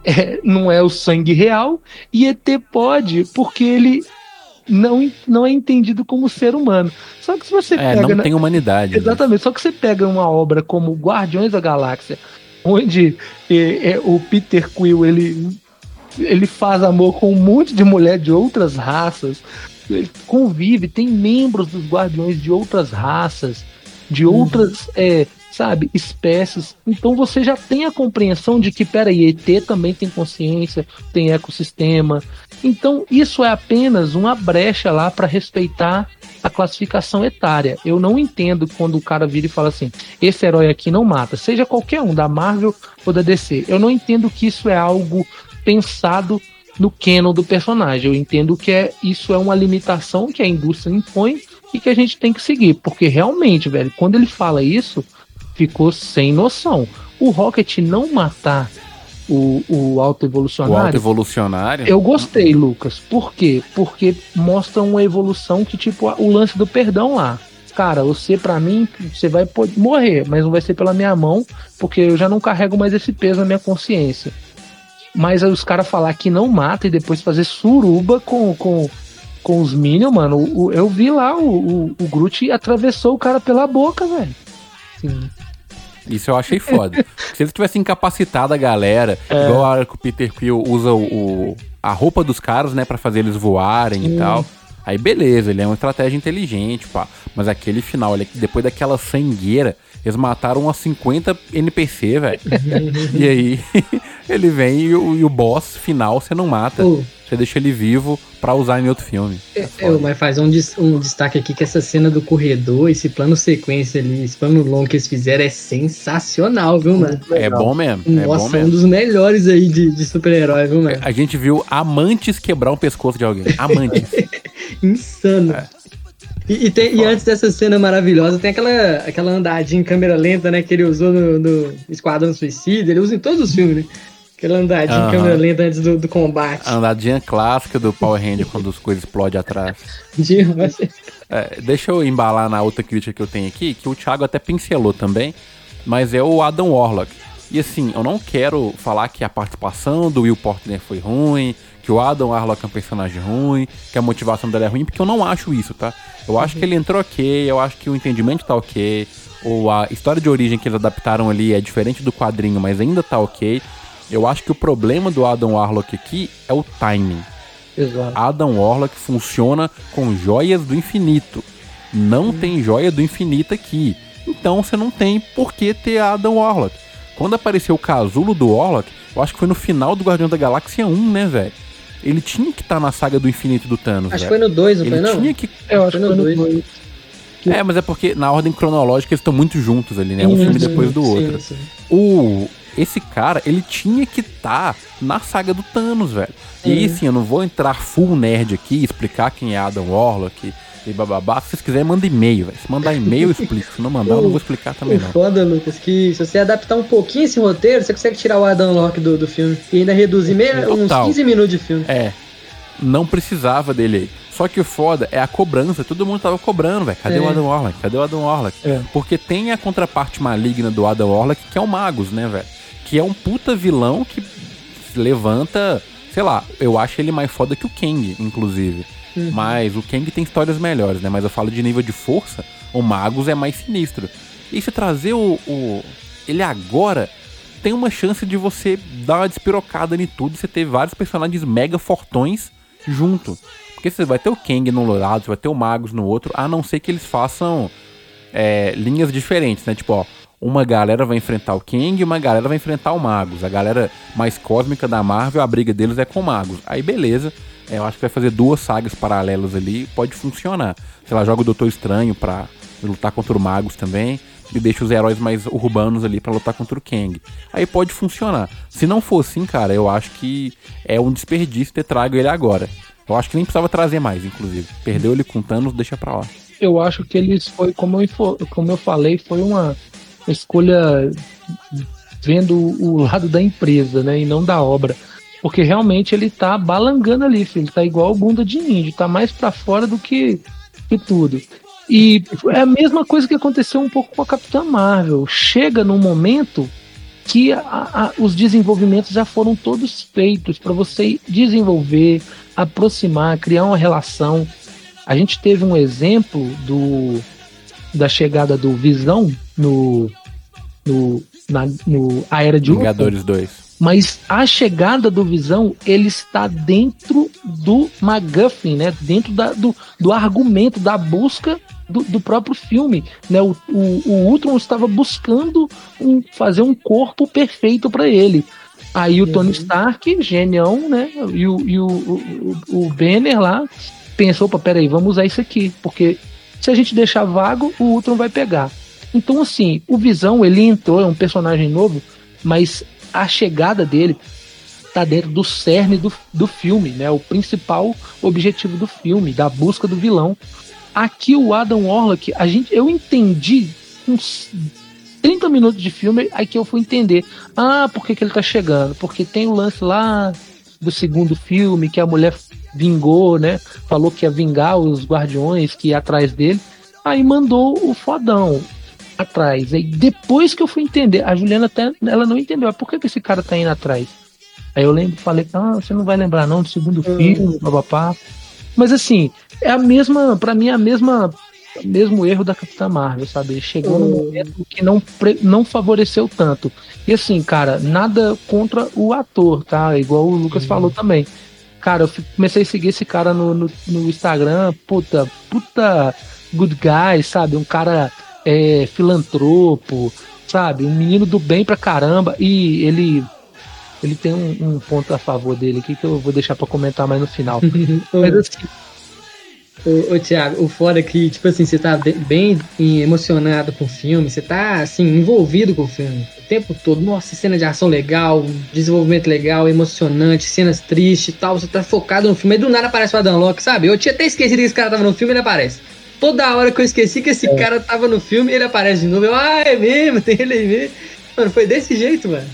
é, não é o sangue real, e ET pode, porque ele não, não é entendido como ser humano. Só que se você é, pega. Não tem humanidade. Né? Exatamente. Né? Só que você pega uma obra como Guardiões da Galáxia, onde é, é, o Peter Quill ele ele faz amor com um monte de mulher de outras raças. Ele convive, tem membros dos guardiões de outras raças, de Uhum. outras, é, sabe, espécies. Então você já tem a compreensão de que, peraí, ET também tem consciência, tem ecossistema. Então isso é apenas uma brecha lá para respeitar a classificação etária. Eu não entendo quando o cara vira e fala assim: esse herói aqui não mata, seja qualquer um, da Marvel ou da DC. Eu não entendo que isso é algo pensado no canon do personagem. Eu entendo que é, isso é uma limitação que a indústria impõe e que a gente tem que seguir. Porque realmente, velho, quando ele fala isso, ficou sem noção. O Rocket não matar o, o alto O evolucionário. alto evolucionário. Eu gostei, Lucas. Por quê? Porque mostra uma evolução que, tipo, o lance do perdão lá. Cara, você, pra mim, você vai morrer, mas não vai ser pela minha mão, porque eu já não carrego mais esse peso na minha consciência. Mas os caras falar que não mata e depois fazer suruba com, com, com os Minions, mano. o- o- eu vi lá o, o, o Groot atravessou o cara pela boca, velho. Sim. Isso eu achei foda. Se eles tivessem incapacitado a galera, É. igual a hora que o Peter Quill usa o, o- a roupa dos caras, né, pra fazer eles voarem e tal. Aí beleza, ele é uma estratégia inteligente, pá. Mas aquele final, olha, depois daquela sangueira, eles mataram umas 50 NPC, velho. e aí, ele vem e o, e o boss final você não mata. Pô, Você deixa ele vivo pra usar em outro filme. É eu, foda. mas fazer um, um destaque aqui que essa cena do corredor, esse plano sequência ali, esse plano longo que eles fizeram é sensacional, viu, mano? É bom mesmo, é bom Nossa, um mesmo. dos melhores aí de, de super-herói, viu, mano? A gente viu amantes quebrar um pescoço de alguém. Amantes. Insano. É. E, e tem- e antes dessa cena maravilhosa, tem aquela, aquela andadinha em câmera lenta, né? Que ele usou no, no Esquadrão Suicida, ele usa em todos os filmes, né? Aquela andadinha Aham. em câmera lenta antes do, do combate. A andadinha clássica do Power Ranger quando as coisas explodem atrás. É, deixa eu embalar na outra crítica que eu tenho aqui, que o Thiago até pincelou também, mas é o Adam Warlock. E assim, eu não quero falar que a participação do Will Portner foi ruim, que o Adam Warlock é um personagem ruim, que a motivação dele é ruim, porque eu não acho isso, tá? Eu acho que ele entrou ok, eu acho que o entendimento tá ok, ou a história de origem que eles adaptaram ali é diferente do quadrinho, mas ainda tá ok. Eu acho que o problema do Adam Warlock aqui é o timing. Exato. Adam Warlock funciona com joias do infinito. Não tem joia do infinito aqui. Então você não tem por que ter Adam Warlock. Quando apareceu o casulo do Warlock, eu acho que foi no final do Guardião da Galáxia 1, né, velho? Ele tinha que estar na saga do infinito do Thanos, Acho que foi no 2, não Ele foi, não? tinha que. Eu acho que Foi no foi no dois. dois. É, mas é porque na ordem cronológica eles estão muito juntos ali, né? Um filme sim, depois do outro. sim. o esse cara, ele tinha que estar na saga do Thanos, velho. E aí, Uhum. sim, eu não vou entrar full nerd aqui, explicar quem é Adam Warlock e bababá. Se vocês quiserem, manda e-mail, velho. Se mandar e-mail, eu explico. Se não mandar, eu não vou explicar também, não. foda, Lucas, que se você adaptar um pouquinho esse roteiro, você consegue tirar o Adam Locke do, do filme e ainda reduzir meia, uns Total. 15 minutos de filme. É, não precisava dele aí. Só que o foda é a cobrança. Todo mundo tava cobrando, velho. Cadê É. o Adam Warlock? Cadê o Adam Warlock? É. Porque tem a contraparte maligna do Adam Warlock, que é o Magus, né, velho? Que é um puta vilão que levanta, sei lá, eu acho ele mais foda que o Kang, inclusive. Uhum. Mas o Kang tem histórias melhores, né? Mas eu falo de nível de força, o Magus é mais sinistro. E se trazer o, o- ele agora, tem uma chance de você dar uma despirocada em tudo e você ter vários personagens mega fortões junto. Porque você vai ter o Kang no lado, você vai ter o Magus no outro, a não ser que eles façam é, linhas diferentes, né? Tipo, ó, uma galera vai enfrentar o Kang e uma galera vai enfrentar o Magus. A galera mais cósmica da Marvel, a briga deles é com o Magus. Aí beleza, eu acho que vai fazer duas sagas paralelas ali, pode funcionar. Sei lá, joga o Doutor Estranho pra lutar contra o Magus também. E deixa os heróis mais urbanos ali pra lutar contra o Kang. Aí pode funcionar. Se não for assim, cara, eu acho que é um desperdício ter trago ele agora. Eu acho que nem precisava trazer mais, inclusive. Perdeu ele com Thanos, deixa pra lá. eu acho que eles foi, como eu, como eu falei, foi uma escolha vendo o lado da empresa, né, e não da obra. Porque realmente ele tá balangando ali, filho. Ele tá igual bunda de índio, tá mais pra fora do que, que tudo. E é a mesma coisa que aconteceu um pouco com a Capitã Marvel. Chega num momento que a- a- os desenvolvimentos já foram todos feitos para você desenvolver, aproximar, criar uma relação. A gente teve um exemplo do da chegada do Visão no no, na, no a era de Ultron. Vingadores 2. Mas a chegada do Visão, ele está dentro do MacGuffin, né? Dentro da, do, do argumento, da busca do, do próprio filme. Né? O, o, o Ultron estava buscando um, fazer um corpo perfeito para ele. Aí o Tony uhum. Stark, genião, né? E o, e o, o, o Banner lá pensou, opa, peraí, vamos usar isso aqui, porque se a gente deixar vago, o Ultron vai pegar. Então, assim, o Visão, ele entrou, é um personagem novo, mas a chegada dele tá dentro do cerne do, do filme, né? O principal objetivo do filme, da busca do vilão. Aqui o Adam Warlock, a gente, eu entendi uns 30 minutos de filme, aí que eu fui entender. Ah, por que, que ele tá chegando? Porque tem o lance lá do segundo filme, que a mulher vingou, né? Falou que ia vingar os guardiões que ia atrás dele. Aí mandou o fodão atrás. Aí depois que eu fui entender, a Juliana até ela não entendeu. Por que, que esse cara tá indo atrás? Aí eu lembro, falei, ah, você não vai lembrar não do segundo uhum. filme, papapá. Mas assim, é a mesma, para mim é a mesma mesmo erro da Capitã Marvel, sabe? Chegou num momento que não, não favoreceu tanto. E assim, cara, nada contra o ator, tá? Igual o Lucas uhum. falou também. Cara, eu comecei a seguir esse cara no, no, no Instagram, puta, puta good guy, sabe? Um cara é, filantropo, sabe? Um menino do bem pra caramba. E ele ele tem um, um ponto a favor dele aqui que eu vou deixar para comentar mais no final. Mas assim, Ô, ô Thiago, o fora é que, tipo assim, você tá bem, emocionado com o filme, você tá, assim, envolvido com o filme o tempo todo. Nossa, cena de ação legal, desenvolvimento legal, emocionante, cenas tristes e tal. Você tá focado no filme, aí do nada aparece o Adam Locke, sabe? Eu tinha até esquecido que esse cara tava no filme e ele aparece. Toda hora que eu esqueci que esse é. cara tava no filme, ele aparece de novo. Eu, ah, é mesmo, tem ele aí mesmo. Mano, foi desse jeito, mano.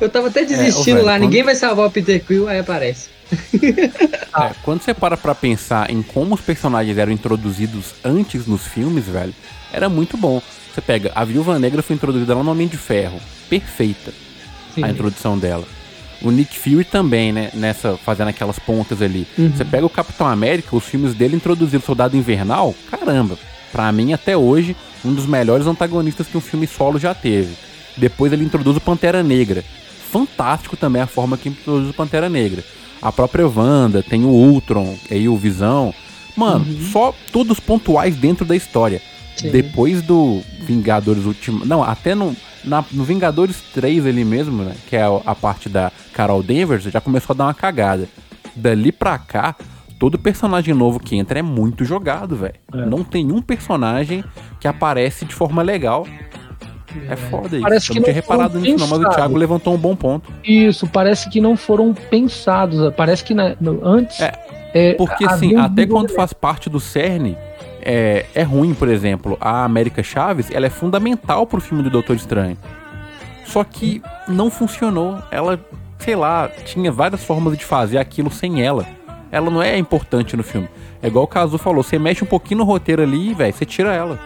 Eu tava até é, desistindo é, lá, quando... ninguém vai salvar o Peter Quill, aí aparece. é, quando você para pra pensar em como os personagens eram introduzidos antes nos filmes, velho, era muito bom. Você pega, a Viúva Negra foi introduzida lá no Homem de Ferro. Perfeita Sim. a introdução dela. O Nick Fury também, né? Nessa, fazendo aquelas pontas ali. Uhum. Você pega o Capitão América, os filmes dele introduziram o Soldado Invernal, caramba. Pra mim, até hoje, um dos melhores antagonistas que um filme solo já teve. Depois ele introduz o Pantera Negra. Fantástico também a forma que introduz o Pantera Negra a própria Wanda, tem o Ultron, aí o Visão. Mano, uhum. só todos pontuais dentro da história. Sim. Depois do Vingadores Último. Não, até no, na, no Vingadores 3 ali mesmo, né? Que é a, a, parte da Carol Danvers, já começou a dar uma cagada. Dali pra cá, todo personagem novo que entra é muito jogado, velho. É. Não tem um personagem que aparece de forma legal é foda isso. Parece eu que não tinha reparado nisso, não, mas o Thiago levantou um bom ponto. Isso, parece que não foram pensados. Parece que na, no, antes. É, é porque assim, até quando faz parte do CERN, é, é ruim, por exemplo, a América Chaves, ela é fundamental pro filme do Doutor Estranho. Só que não funcionou. Ela, sei lá, tinha várias formas de fazer aquilo sem ela. Ela não é importante no filme. É igual o Cazu falou, você mexe um pouquinho no roteiro ali, velho, você tira ela.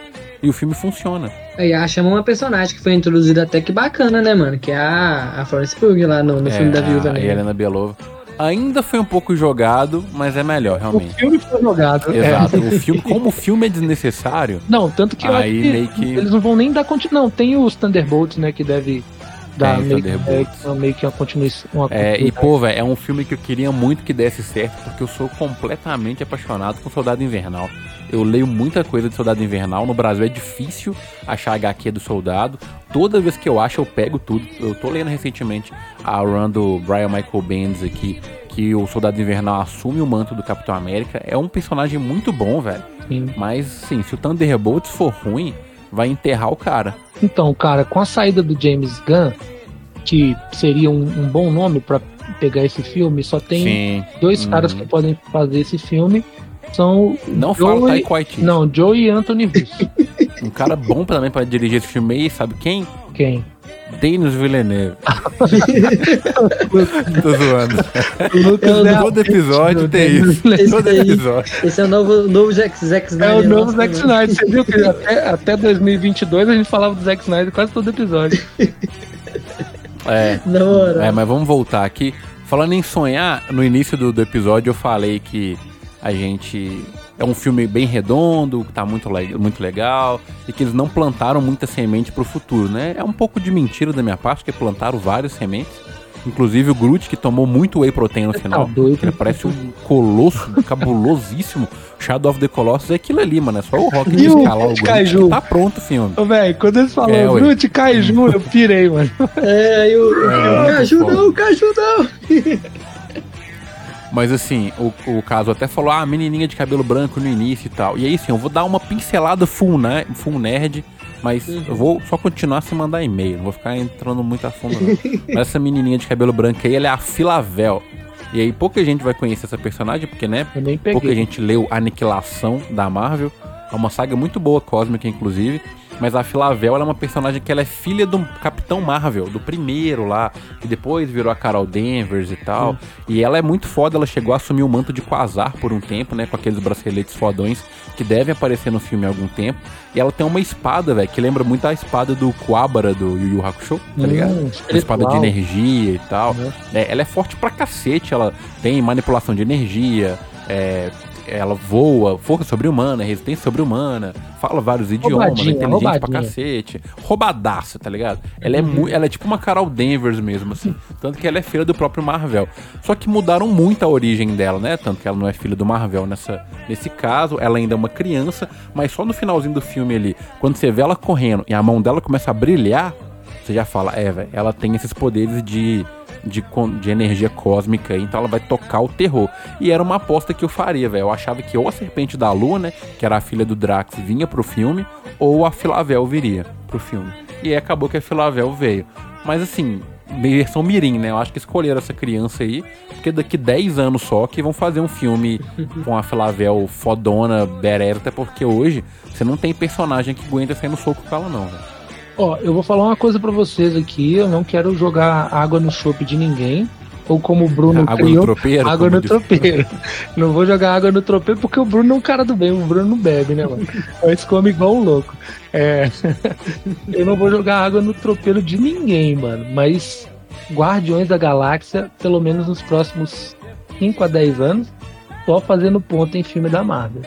E o filme funciona. E a chama uma personagem que foi introduzida até que bacana, né, mano? Que é a, a Florence Pugh lá no, no é, filme da Viúva Negra. A Helena Belova. Ainda foi um pouco jogado, mas é melhor, realmente. O filme foi jogado. Exato. É. O filme, como o filme é desnecessário. Não, tanto que, aí meio que eles não vão nem dar continuidade. Não, tem os Thunderbolts, né, que deve dar meio, é, meio que uma continuação. Uma é, e pô, velho, é um filme que eu queria muito que desse certo, porque eu sou completamente apaixonado com Soldado Invernal. Eu leio muita coisa de Soldado Invernal. No Brasil é difícil achar HQ do Soldado. Toda vez que eu acho, eu pego tudo. Eu tô lendo recentemente a run do Brian Michael Bendis aqui, que o Soldado Invernal assume o manto do Capitão América. É um personagem muito bom, velho. Mas, sim, se o Thunderbolts for ruim, vai enterrar o cara. Então, cara, com a saída do James Gunn, que seria um, um bom nome para pegar esse filme, só tem Sim. dois uhum. caras que podem fazer esse filme são. Não Joe fala Taika Waititi. Não, Joe e Anthony Russo. um cara bom também para dirigir esse filme aí, sabe quem? Quem? Denis Villeneuve. Tô zoando. Todo episódio tem isso. Esse Todo episódio. Esse é o novo, novo Zack, Zack Snyder. É o novo Zack Snyder. Você viu que até, até 2022 a gente falava do Zack Snyder quase todo episódio. É. É, mas vamos voltar aqui. Falando em sonhar, no início do, do episódio eu falei que a gente. É um filme bem redondo, que tá muito, muito legal, e que eles não plantaram muita semente pro futuro, né? É um pouco de mentira da minha parte, que plantaram várias sementes. Inclusive o Groot, que tomou muito whey protein no Tá final. doido. Ele parece um colosso cabulosíssimo. Shadow of the Colossus é aquilo ali, mano. É só o Rock de E o escalar o Groot tá pronto o filme. Ô, velho, quando eles É, falaram ué. Groot Kaiju, eu pirei, mano. É, aí o. É, Caju não, Caju não! Mas assim, o, o caso até falou, ah, menininha de cabelo branco no início e tal. E aí, assim, eu vou dar uma pincelada full, né, full nerd, mas eu vou só continuar se mandar e-mail, não vou ficar entrando muito a fundo, não. essa menininha de cabelo branco aí, ela é a Filavel. E aí pouca gente vai conhecer essa personagem, porque, né, pouca gente leu Aniquilação da Marvel. É uma saga muito boa, cósmica, inclusive. Mas a Filavel é uma personagem que ela é filha do Capitão Marvel, do primeiro lá, que depois virou a Carol Danvers e tal. E ela é muito foda, ela chegou a assumir o manto de Quasar por um tempo, né? Com aqueles braceletes fodões que devem aparecer no filme há algum tempo. E ela tem uma espada, velho, que lembra muito a espada do Kuwabara do Yu Yu Hakusho, tá Hum, ligado? Uma espada de energia e tal. Né? É, ela é forte pra cacete, ela tem manipulação de energia, é, ela voa, força sobre-humana, resistência sobre-humana, fala vários idiomas, é Roubadinha, inteligente pra roubadinha. cacete, roubadaça, tá ligado? Ela é, Uhum. ela é tipo uma Carol Danvers mesmo, assim, tanto que ela é filha do próprio Marvel. Só que mudaram muito a origem dela, né? Tanto que ela não é filha do Marvel nessa, nesse caso, ela ainda é uma criança, mas só no finalzinho do filme ali, quando você vê ela correndo e a mão dela começa a brilhar, você já fala, é, velho, ela tem esses poderes de, de, de energia cósmica, aí, então ela vai tocar o terror. E era uma aposta que eu faria, velho. Eu achava que ou a Serpente da Lua, né, que era a filha do Drax, vinha pro filme, ou a Filavel viria pro filme. E aí acabou que a Filavel veio. Mas assim, versão mirim, né? Eu acho que escolheram essa criança aí, porque daqui 10 anos só que vão fazer um filme com a Filavel fodona, bereta, até porque hoje você não tem personagem que aguenta sair no soco com ela, não, velho. Ó, eu vou falar uma coisa pra vocês aqui. Eu não quero jogar água no chope de ninguém. Ou como o Bruno Água no criou, tropeiro. água no diz- tropeiro. Não vou jogar água no tropeiro porque o Bruno é um cara do bem. O Bruno não bebe, né, mano? Mas come igual um louco. É... eu não vou jogar água no tropeiro de ninguém, mano. Mas Guardiões da Galáxia, pelo menos nos próximos 5 a 10 anos, só fazendo ponto em filme da Marvel.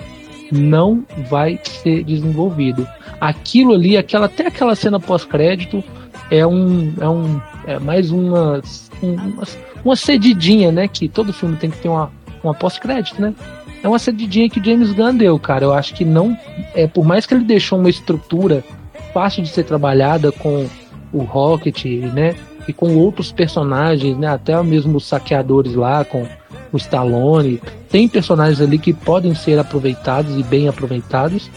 Não vai ser desenvolvido. Aquilo ali, aquela, até aquela cena pós-crédito, é um. É um. É mais uma. Uma, uma cedidinha, né? Que todo filme tem que ter uma, uma pós-crédito, né? É uma cedidinha que James Gunn deu, cara. Eu acho que não. É, por mais que ele deixou uma estrutura fácil de ser trabalhada com o Rocket, né? E com outros personagens, né? Até mesmo os saqueadores lá, com o Stallone. Tem personagens ali que podem ser aproveitados e bem aproveitados.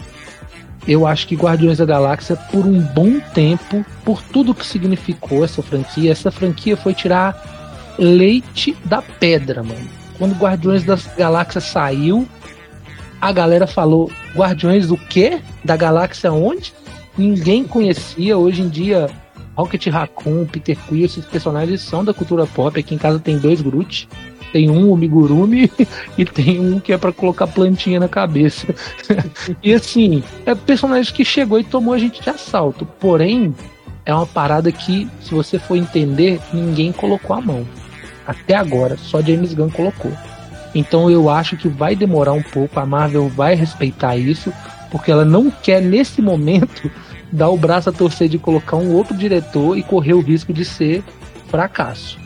Eu acho que Guardiões da Galáxia, por um bom tempo, por tudo que significou essa franquia, essa franquia foi tirar leite da pedra, mano. Quando Guardiões da Galáxia saiu, a galera falou: Guardiões do quê? Da Galáxia onde? Ninguém conhecia. Hoje em dia, Rocket Raccoon, Peter Quill, esses personagens são da cultura pop. Aqui em casa tem dois Groot. Tem um Omigurumi e tem um que é pra colocar plantinha na cabeça. e assim, é personagem que chegou e tomou a gente de assalto. Porém, é uma parada que, se você for entender, ninguém colocou a mão. Até agora, só James Gunn colocou. Então eu acho que vai demorar um pouco, a Marvel vai respeitar isso, porque ela não quer, nesse momento, dar o braço a torcer de colocar um outro diretor e correr o risco de ser fracasso.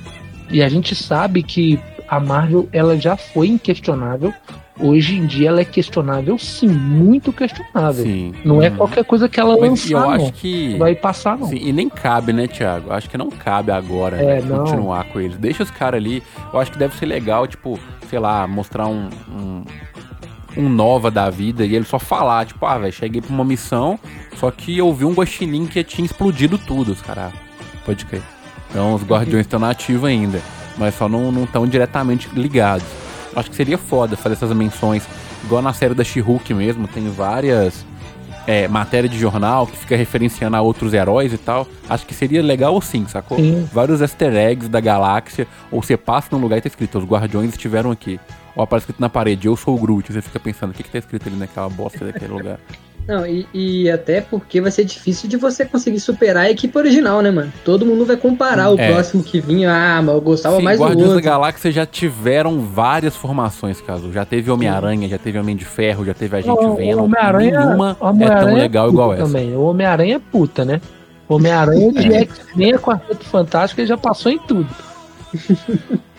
E a gente sabe que a Marvel ela já foi inquestionável. Hoje em dia ela é questionável, sim, muito questionável. Sim. Não é Uhum. qualquer coisa que ela Mas eu lançar, acho não. que. Vai passar, não. Sim, e nem cabe, né, Thiago? Acho que não cabe agora É, né, continuar com eles. Deixa os caras ali. Eu acho que deve ser legal, tipo, sei lá, mostrar um, um, um Nova da vida e ele só falar, tipo, ah, velho, cheguei pra uma missão, só que eu vi um guaxinim que tinha explodido tudo, os caras. Pode crer. Então os guardiões estão na ativa ainda, mas só não estão diretamente ligados. Acho que seria foda fazer essas menções, igual na série da She-Hulk mesmo, tem várias é, matéria de jornal que fica referenciando a outros heróis e tal. Acho que seria legal sim, sacou? Sim. Vários easter eggs da galáxia, ou você passa num lugar e tá escrito, os guardiões estiveram aqui. Ou aparece escrito na parede, eu sou o Groot, você fica pensando, o que, que tá escrito ali naquela bosta daquele lugar? Não, e, e até porque vai ser difícil de você conseguir superar a equipe original, né, mano? Todo mundo vai comparar o É. próximo que vinha. Ah, mas eu gostava Sim, mais do Guardiões da outro. Galáxia já tiveram várias formações, caso. Já teve Homem-Aranha, já teve Homem de Ferro, já teve Agente O- o Venom. Homem-Aranha Nenhuma é tão legal puta igual essa. Também. O Homem-Aranha é puta, né? O Homem-Aranha de X-Men, Quarteto Fantástico, ele já passou em tudo.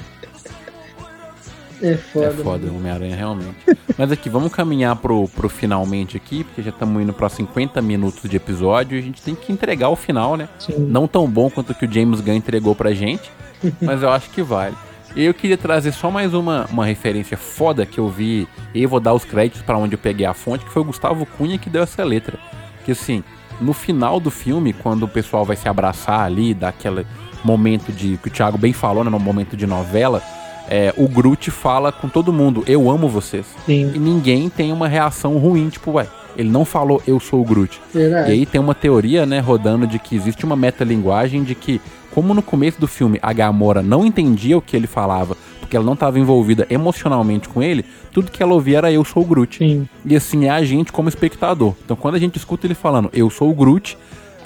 É foda. É foda, o Homem-Aranha realmente. Mas aqui, vamos caminhar pro, pro finalmente aqui, porque já estamos indo para 50 minutos de episódio e a gente tem que entregar o final, né? Sim. Não tão bom quanto o que o James Gunn entregou pra gente, mas eu acho que vale. E eu queria trazer só mais uma, uma referência foda que eu vi, e eu vou dar os créditos para onde eu peguei a fonte, que foi o Gustavo Cunha que deu essa letra. Que assim, no final do filme, quando o pessoal vai se abraçar ali, daquele momento de. que o Thiago bem falou, né? No momento de novela, é, o Groot fala com todo mundo, eu amo vocês. Sim. E ninguém tem uma reação ruim, tipo, ué, ele não falou eu sou o Groot. Verdade. E aí tem uma teoria, né, rodando de que existe uma metalinguagem de que, como no começo do filme a Gamora não entendia o que ele falava, porque ela não estava envolvida emocionalmente com ele, tudo que ela ouvia era eu sou o Groot. Sim. E assim é a gente como espectador. Então quando a gente escuta ele falando eu sou o Groot,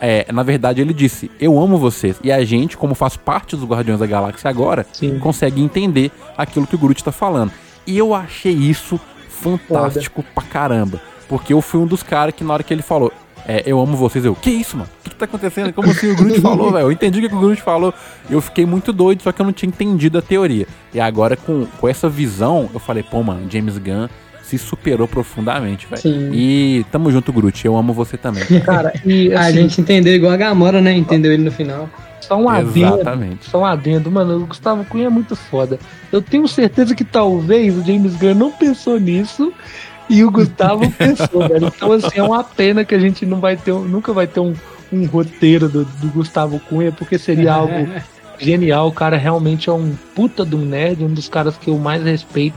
é, na verdade ele disse eu amo vocês. E a gente, como faz parte dos Guardiões da Galáxia agora, Sim. consegue entender aquilo que o Groot tá falando. E eu achei isso fantástico pra caramba. Porque eu fui um dos caras que na hora que ele falou, é, eu amo vocês, eu, que isso, mano? O que, que tá acontecendo? Como assim o Groot falou, velho? Eu entendi o que, que o Groot falou. Eu fiquei muito doido, só que eu não tinha entendido a teoria. E agora, com, com essa visão, eu falei, pô, mano, James Gunn se superou profundamente, velho. Sim. E tamo junto, Groot. Eu amo você também. Cara, e a assim, gente entendeu igual a Gamora, né? Entendeu ele no final. só um adendo. Exatamente. Só um adendo, mano, o Gustavo Cunha é muito foda. Eu tenho certeza que talvez o James Gunn não pensou nisso e o Gustavo pensou, velho. Então, assim, é uma pena que a gente não vai ter, um- nunca vai ter um, um roteiro do, do Gustavo Cunha, porque seria algo genial. O cara realmente é um puta de um nerd, um dos caras que eu mais respeito.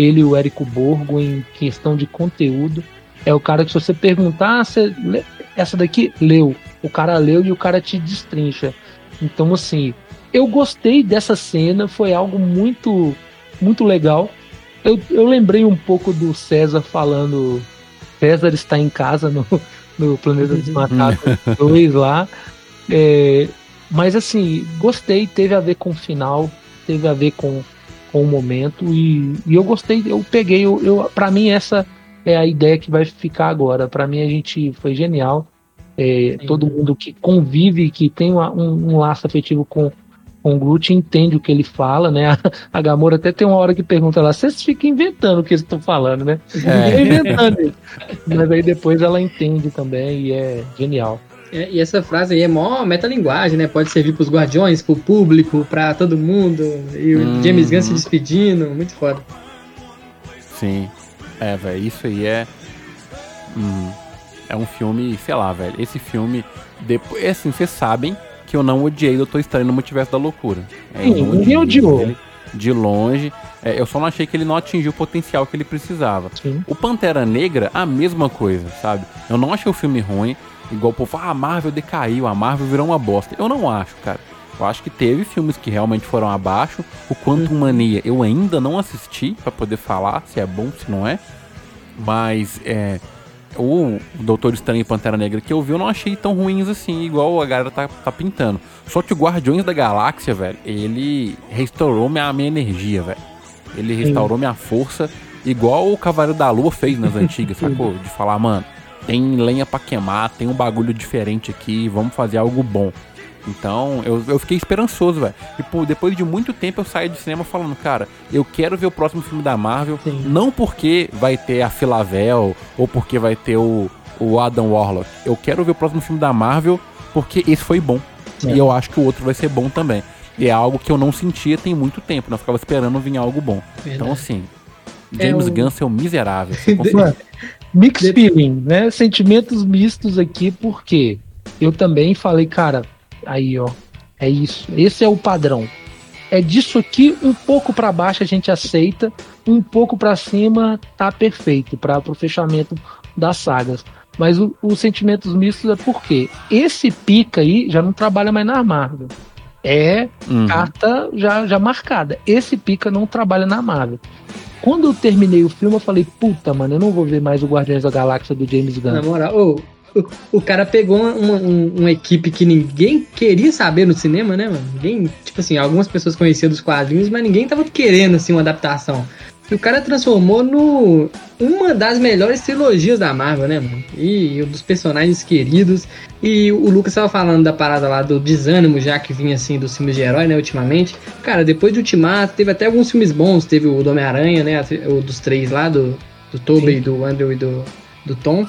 Ele e o Érico Borgo em questão de conteúdo. É o cara que se você perguntar, ah, você lê- essa daqui leu. O cara leu e o cara te destrincha. Então, assim, eu gostei dessa cena, foi algo muito, muito legal. Eu, eu lembrei um pouco do César falando. César está em casa no, no Planeta dos Macacos 2 lá. É, mas assim, gostei, teve a ver com o final, teve a ver com, com o momento, e, e eu gostei, eu peguei, eu, eu, para mim essa é a ideia que vai ficar agora. Para mim a gente foi genial. É, todo mundo que convive, que tem uma- um, um laço afetivo com, com o Groot, entende o que ele fala, né? A, a Gamora até tem uma hora que pergunta lá, vocês ficam inventando o que eles estão falando, né? É. Inventando isso. Mas aí depois ela entende também e é genial. É, e essa frase aí é mó metalinguagem, né? Pode servir pros guardiões, pro público, pra todo mundo. E o Uhum. James Gunn se despedindo, muito foda. Sim. É, velho, isso aí é. Hum, é um filme, sei lá, velho. Esse filme. Depois, assim, vocês sabem que eu não odiei Doutor Estranho no Multiverso da Loucura. É, Sim, ninguém odiou. ele De longe. É, eu só não achei que ele não atingiu o potencial que ele precisava. Sim. O Pantera Negra, a mesma coisa, sabe? Eu não achei o filme ruim, igual o povo, ah, a Marvel decaiu, a Marvel virou uma bosta. Eu não acho, cara. Eu acho que teve filmes que realmente foram abaixo. O Quantum Mania eu ainda não assisti pra poder falar se é bom, se não é. Mas é, o Doutor Estranho e Pantera Negra que eu vi, eu não achei tão ruins assim, igual a galera tá, tá pintando. Só que o Guardiões da Galáxia, velho, ele restaurou minha, minha energia, velho. Ele restaurou minha força, igual o Cavaleiro da Lua fez nas antigas, sacou? De falar, mano, tem lenha pra queimar, tem um bagulho diferente aqui, vamos fazer algo bom. Então, eu, eu fiquei esperançoso, velho. E pô, depois de muito tempo eu saí do cinema falando, cara, eu quero ver o próximo filme da Marvel. Sim. Não porque vai ter a Filavel ou porque vai ter o, o Adam Warlock. Eu quero ver o próximo filme da Marvel porque esse foi bom. É. E eu acho que o outro vai ser bom também. E é algo que eu não sentia tem muito tempo, né? Eu ficava esperando vir algo bom. Então, Verdade. assim, É James o- Gunn, seu miserável. Você mixed feeling, né? Sentimentos mistos aqui, porque eu também falei, cara, aí ó, é isso, esse é o padrão. É disso aqui, um pouco pra baixo a gente aceita, um pouco pra cima tá perfeito para o fechamento das sagas. Mas os sentimentos mistos é porque esse pica aí já não trabalha mais na Marvel. É Uhum. carta já, já marcada. Esse pica não trabalha na Marvel. Quando eu terminei o filme, eu falei, puta, mano, eu não vou ver mais o Guardiões da Galáxia do James Na Gunn. moral, ô, o, o cara pegou uma, um- uma equipe que ninguém queria saber no cinema, né, mano? Ninguém, tipo assim, algumas pessoas conheciam dos quadrinhos, mas ninguém tava querendo, assim, uma adaptação. Que o cara transformou no uma das melhores trilogias da Marvel, né, mano? E, dos personagens queridos. E o Lucas tava falando da parada lá do desânimo, já que vinha assim dos filmes de herói, né, ultimamente. Cara, depois do Ultimato, teve até alguns filmes bons. Teve o do Homem-Aranha, né? O dos três lá, do, do Tobey, do Andrew e do, do Tom.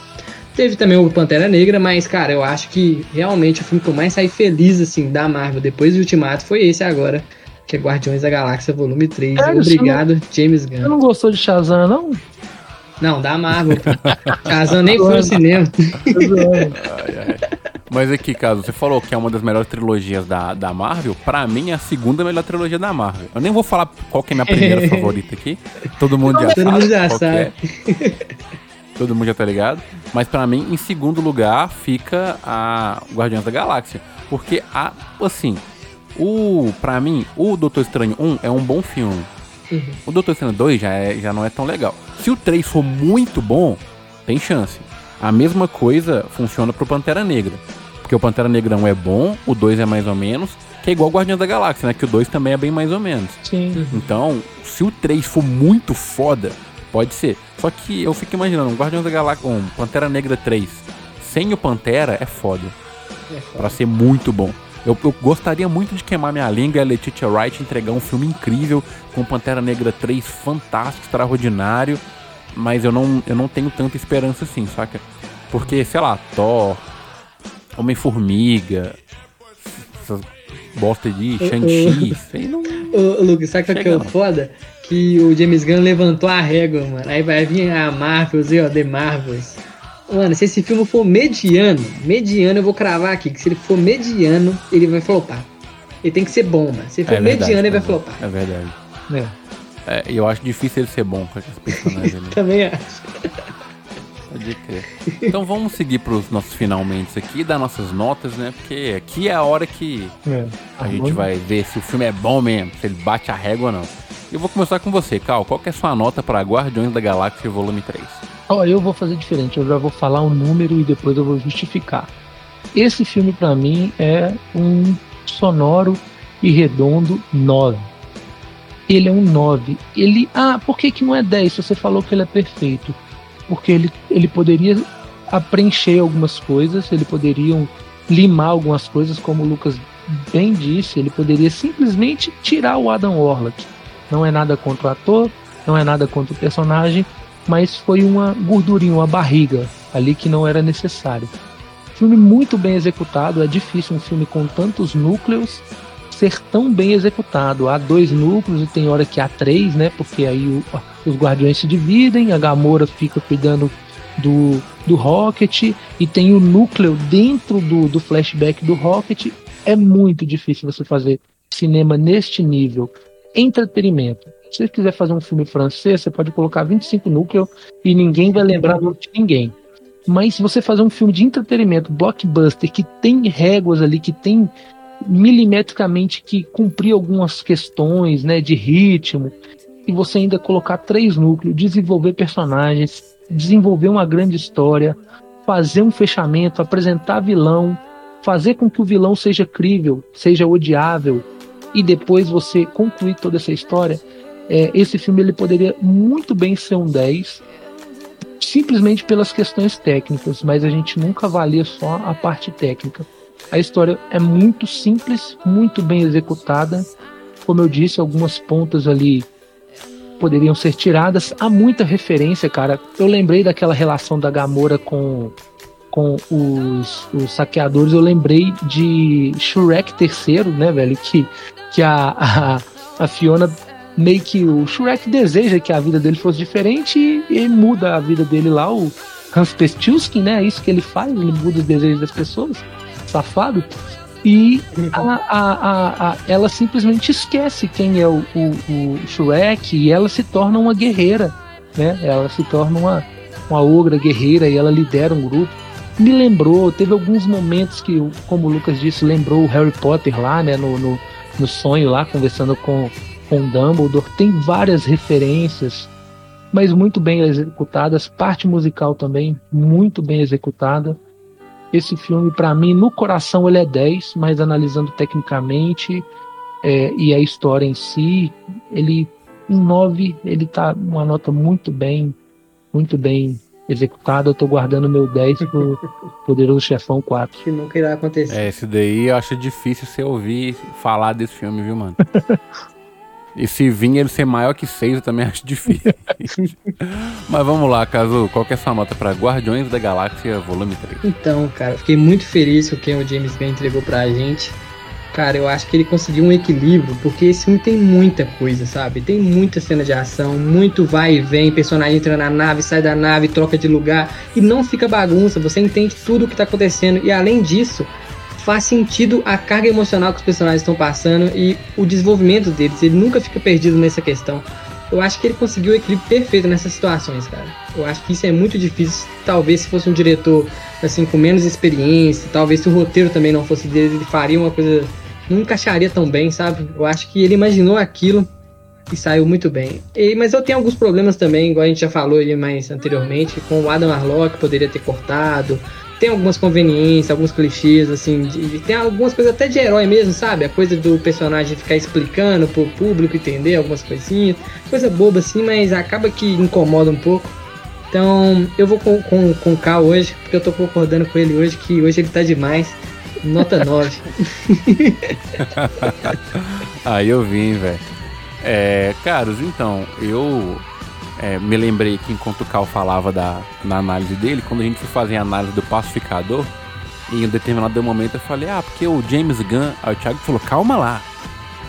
Teve também o Pantera Negra, mas, cara, eu acho que realmente o filme que eu mais saí feliz, assim, da Marvel depois do Ultimato foi esse agora, que é Guardiões da Galáxia Volume 3. É, Obrigado, não, James Gunn. Você não gostou de Shazam, não? Não, da Marvel. Shazam nem foi no cinema. Mas aqui, caso você falou que é uma das melhores trilogias da, da Marvel, pra mim é a segunda melhor trilogia da Marvel. Eu nem vou falar qual que é a minha primeira favorita aqui. Todo mundo já Todo sabe. Todo mundo já é. sabe. É. Todo mundo já tá ligado. Mas para mim, em segundo lugar, fica a Guardiões da Galáxia. Porque, a, assim, o para mim, o Doutor Estranho 1 é um bom filme. Uhum. O Doutor Estranho 2 já, é, já não é tão legal. Se o 3 for muito bom, tem chance. A mesma coisa funciona pro Pantera Negra. Porque o Pantera Negra 1 é bom, o 2 é mais ou menos, que é igual o Guardiões da Galáxia, né? Que o 2 também é bem mais ou menos. Sim. Uhum. Então, se o 3 for muito foda, pode ser. Só que eu fico imaginando, um Guardiões da Galáxia, um Pantera Negra 3, sem o Pantera é foda. É foda. Pra ser muito bom. Eu, eu, gostaria muito de queimar minha língua e a Letitia Wright entregar um filme incrível com Pantera Negra 3 fantástico, extraordinário, mas eu não, eu não tenho tanta esperança assim, saca? Porque, sei lá, Thor, Homem-Formiga, essas bosta de Shang-Chi, sei não. Ô, Lucas, sabe o que é o foda? Que o James Gunn levantou a régua, mano. Aí vai vir a Marvels e ó, The Marvels. Mano, se esse filme for mediano, mediano, eu vou cravar aqui, que se ele for mediano, ele vai flopar. Ele tem que ser bom, mano. Se ele for é verdade, mediano, ele vai flopar. É verdade. É. é. eu acho difícil ele ser bom com esses personagens ali. Também acho. Pode crer. Então vamos seguir para os nossos finalmente aqui, dar nossas notas, né? Porque aqui é a hora que é, a gente vai ver se o filme é bom mesmo, se ele bate a régua ou não. Eu vou começar com você, Cal. Qual que é a sua nota para Guardiões da Galáxia Volume 3? Ó, eu vou fazer diferente. Eu já vou falar um número e depois eu vou justificar. Esse filme para mim é um sonoro e redondo 9. Ele é um 9. Ele, ah, por que que não é 10? Você falou que ele é perfeito porque ele, ele poderia preencher algumas coisas, ele poderia limar algumas coisas, como o Lucas bem disse, ele poderia simplesmente tirar o Adam Warlock. Não é nada contra o ator, não é nada contra o personagem, mas foi uma gordurinha, uma barriga ali que não era necessário. Filme muito bem executado, é difícil um filme com tantos núcleos ser tão bem executado. Há dois núcleos e tem hora que há três, né? Porque aí o, os guardiões se dividem, a Gamora fica cuidando do, do Rocket e tem o núcleo dentro do, do flashback do Rocket. É muito difícil você fazer cinema neste nível. Entretenimento. Se você quiser fazer um filme francês, você pode colocar 25 núcleos e ninguém vai lembrar de ninguém. Mas se você fazer um filme de entretenimento, blockbuster, que tem réguas ali, que tem milimetricamente que cumprir algumas questões né, de ritmo, e você ainda colocar três núcleos, desenvolver personagens, desenvolver uma grande história, fazer um fechamento, apresentar vilão, fazer com que o vilão seja crível, seja odiável, e depois você concluir toda essa história, é, esse filme ele poderia muito bem ser um 10, simplesmente pelas questões técnicas, mas a gente nunca avalia só a parte técnica. A história é muito simples, muito bem executada. Como eu disse, algumas pontas ali poderiam ser tiradas. Há muita referência, cara. Eu lembrei daquela relação da Gamora com, com os, os saqueadores. Eu lembrei de Shrek terceiro, né, velho? Que, que a, a, a Fiona meio que o Shrek deseja que a vida dele fosse diferente e, e muda a vida dele lá, o Hans Pestilskin, né? É isso que ele faz, ele muda os desejos das pessoas safado. E a, a, a, ela simplesmente esquece quem é o, o, o Shrek e ela se torna uma guerreira, né? Ela se torna uma, uma ogra guerreira e ela lidera um grupo. Me lembrou, teve alguns momentos que, como o Lucas disse, lembrou o Harry Potter lá, né? No, no, no sonho lá, conversando com, com Dumbledore. Tem várias referências, mas muito bem executadas. Parte musical também, muito bem executada. Esse filme, para mim, no coração ele é 10, mas analisando tecnicamente é, e a história em si, ele um 9, ele tá uma nota muito bem, muito bem executada. Eu tô guardando meu 10 pro Poderoso Chefão 4. Que nunca irá acontecer. É, esse daí eu acho difícil você ouvir falar desse filme, viu, mano? E se vir ele ser maior que 6, eu também acho difícil. Mas vamos lá, Caso, qual que é sua nota para Guardiões da Galáxia Volume 3? Então, cara, fiquei muito feliz com o que o James Gunn entregou pra gente. Cara, eu acho que ele conseguiu um equilíbrio, porque esse filme tem muita coisa, sabe? Tem muita cena de ação, muito vai e vem, personagem entra na nave, sai da nave, troca de lugar, e não fica bagunça, você entende tudo o que tá acontecendo. E além disso, faz sentido a carga emocional que os personagens estão passando e o desenvolvimento deles. Ele nunca fica perdido nessa questão. Eu acho que ele conseguiu o equilíbrio perfeito nessas situações, cara. Eu acho que isso é muito difícil. Talvez se fosse um diretor assim com menos experiência, talvez se o roteiro também não fosse dele, ele faria uma coisa não encaixaria tão bem, sabe? Eu acho que ele imaginou aquilo e saiu muito bem. E, mas eu tenho alguns problemas também, igual a gente já falou ali mais anteriormente, com o Adam Arlock poderia ter cortado. Tem algumas conveniências, alguns clichês, assim, de, tem algumas coisas até de herói mesmo, sabe? A coisa do personagem ficar explicando pro público entender algumas coisinhas, coisa boba assim, mas acaba que incomoda um pouco. Então eu vou com, com, com o K hoje, porque eu tô concordando com ele hoje, que hoje ele tá demais. Nota 9. Aí eu vim, velho. É, caros, então, eu é, me lembrei que enquanto o Cal falava da, na análise dele, quando a gente foi fazer a análise do pacificador, em um determinado momento eu falei, ah, porque o James Gunn. Aí o Thiago falou, calma lá.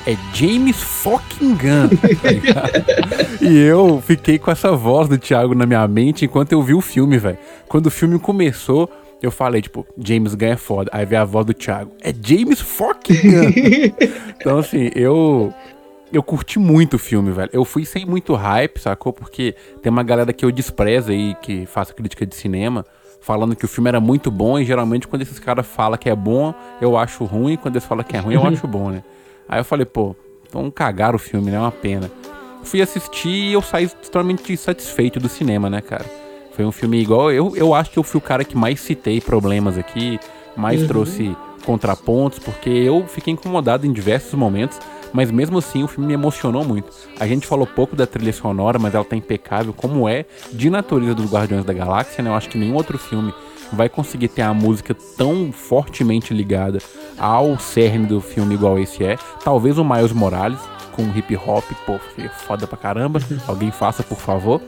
É James fucking Gunn. Tá e eu fiquei com essa voz do Thiago na minha mente enquanto eu vi o filme, velho. Quando o filme começou, eu falei, tipo, James Gunn é foda. Aí veio a voz do Thiago. É James fucking Gunn. então, assim, eu. Eu curti muito o filme, velho. Eu fui sem muito hype, sacou? Porque tem uma galera que eu desprezo aí, que faz crítica de cinema, falando que o filme era muito bom. E geralmente, quando esses caras falam que é bom, eu acho ruim. Quando eles falam que é ruim, eu acho bom, né? Aí eu falei, pô, então cagar o filme, né? É uma pena. Fui assistir e eu saí extremamente satisfeito do cinema, né, cara? Foi um filme igual. Eu, eu acho que eu fui o cara que mais citei problemas aqui, mais uhum. trouxe contrapontos, porque eu fiquei incomodado em diversos momentos, mas mesmo assim o filme me emocionou muito. A gente falou pouco da trilha sonora, mas ela tá impecável, como é de natureza dos Guardiões da Galáxia, né? Eu acho que nenhum outro filme vai conseguir ter a música tão fortemente ligada ao cerne do filme igual esse é. Talvez o Miles Morales, com hip hop, pô, foda pra caramba. Alguém faça, por favor.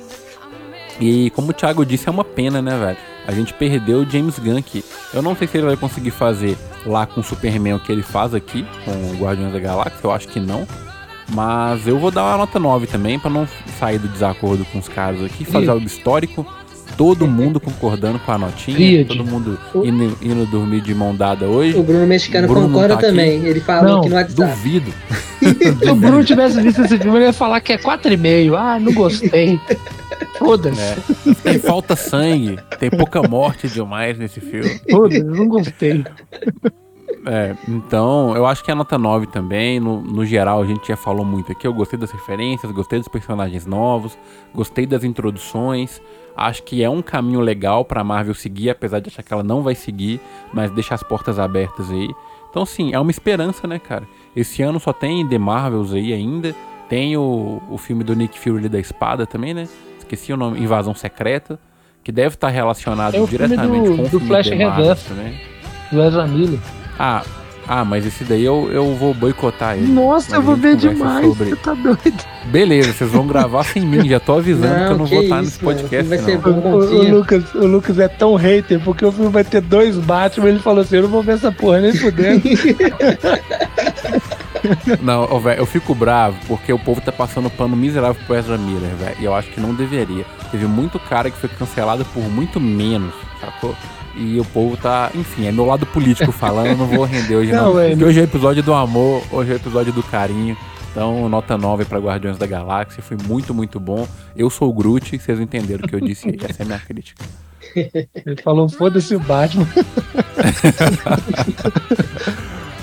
E como o Thiago disse, é uma pena, né, velho? A gente perdeu o James Gunn aqui. Eu não sei se ele vai conseguir fazer lá com o Superman o que ele faz aqui, com o Guardiões da Galáxia, eu acho que não. Mas eu vou dar uma nota 9 também, para não sair do desacordo com os caras aqui, fazer algo histórico todo mundo concordando com a notinha, todo mundo indo, indo, dormir de mão dada hoje. O Bruno Mexicano Bruno concorda tá também, ele falou não, que no WhatsApp. Duvido. Se o Bruno tivesse visto esse filme, ele ia falar que é 4,5. Ah, não gostei. Foda-se. É. Tem falta sangue, tem pouca morte demais nesse filme. Foda-se, não gostei. É, então, eu acho que é a nota 9 também. No, no geral, a gente já falou muito aqui. Eu gostei das referências, gostei dos personagens novos, gostei das introduções. Acho que é um caminho legal pra Marvel seguir, apesar de achar que ela não vai seguir, mas deixa as portas abertas aí. Então, sim, é uma esperança, né, cara? Esse ano só tem The Marvels aí ainda. Tem o, o filme do Nick Fury da espada também, né? Esqueci o nome, Invasão Secreta, que deve estar relacionado é diretamente do, com o do filme Flash The Marvels também. Do Ezra Miller. Ah, ah, mas esse daí eu, eu vou boicotar ele. Nossa, eu vou ver demais, sobre... você tá doido. Beleza, vocês vão gravar sem mim, já tô avisando não, que eu não que vou estar nesse podcast. Vai ser bom, o, o, Lucas, o Lucas é tão hater, porque o filme vai ter dois Batman, ele falou assim, eu não vou ver essa porra nem fudendo. Não, oh, velho, eu fico bravo porque o povo tá passando pano miserável pro Ezra Miller, velho. E eu acho que não deveria. Teve muito cara que foi cancelado por muito menos, sacou? E o povo tá, enfim, é meu lado político falando, eu não vou render hoje não. não. É, porque hoje é episódio do amor, hoje é episódio do carinho. Então, nota 9 para Guardiões da Galáxia, foi muito, muito bom. Eu sou o Groot, vocês entenderam o que eu disse aí, essa é a minha crítica. Ele falou, foda-se o Batman.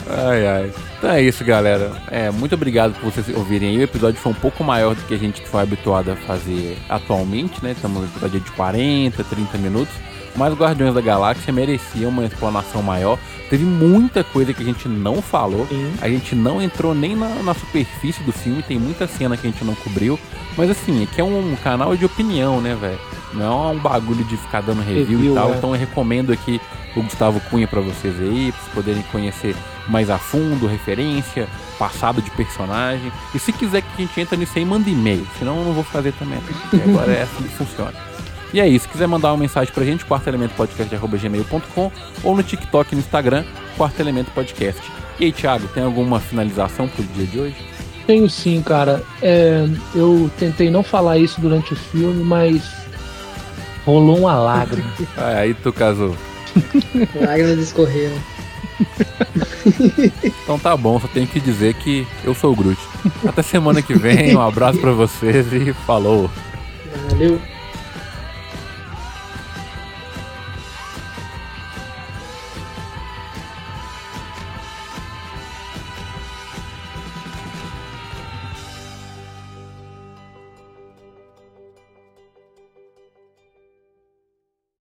ai, ai. Então é isso, galera. É, muito obrigado por vocês ouvirem aí. O episódio foi um pouco maior do que a gente foi habituado a fazer atualmente, né? Estamos no episódio de 40, 30 minutos. Mas Guardiões da Galáxia merecia uma explanação maior. Teve muita coisa que a gente não falou. Sim. A gente não entrou nem na, na superfície do filme. Tem muita cena que a gente não cobriu. Mas assim, aqui é um canal de opinião, né, velho? Não é um bagulho de ficar dando review, Review, e tal. é. Então eu recomendo aqui o Gustavo Cunha pra vocês aí, pra vocês poderem conhecer mais a fundo, referência, passado de personagem. E se quiser que a gente entre nisso aí, manda e-mail. Senão eu não vou fazer também. Porque agora é assim que funciona. E é isso. Se quiser mandar uma mensagem pra gente, quartoelementopodcast.gmail.com ou no TikTok e no Instagram, Quarto Elemento Podcast. E aí, Thiago, tem alguma finalização pro dia de hoje? Tenho sim, cara. É, eu tentei não falar isso durante o filme, mas rolou uma lágrima. Ah, aí tu casou. Lágrimas escorreram. Então tá bom, só tenho que dizer que eu sou o Groot. Até semana que vem, um abraço pra vocês e falou! Valeu.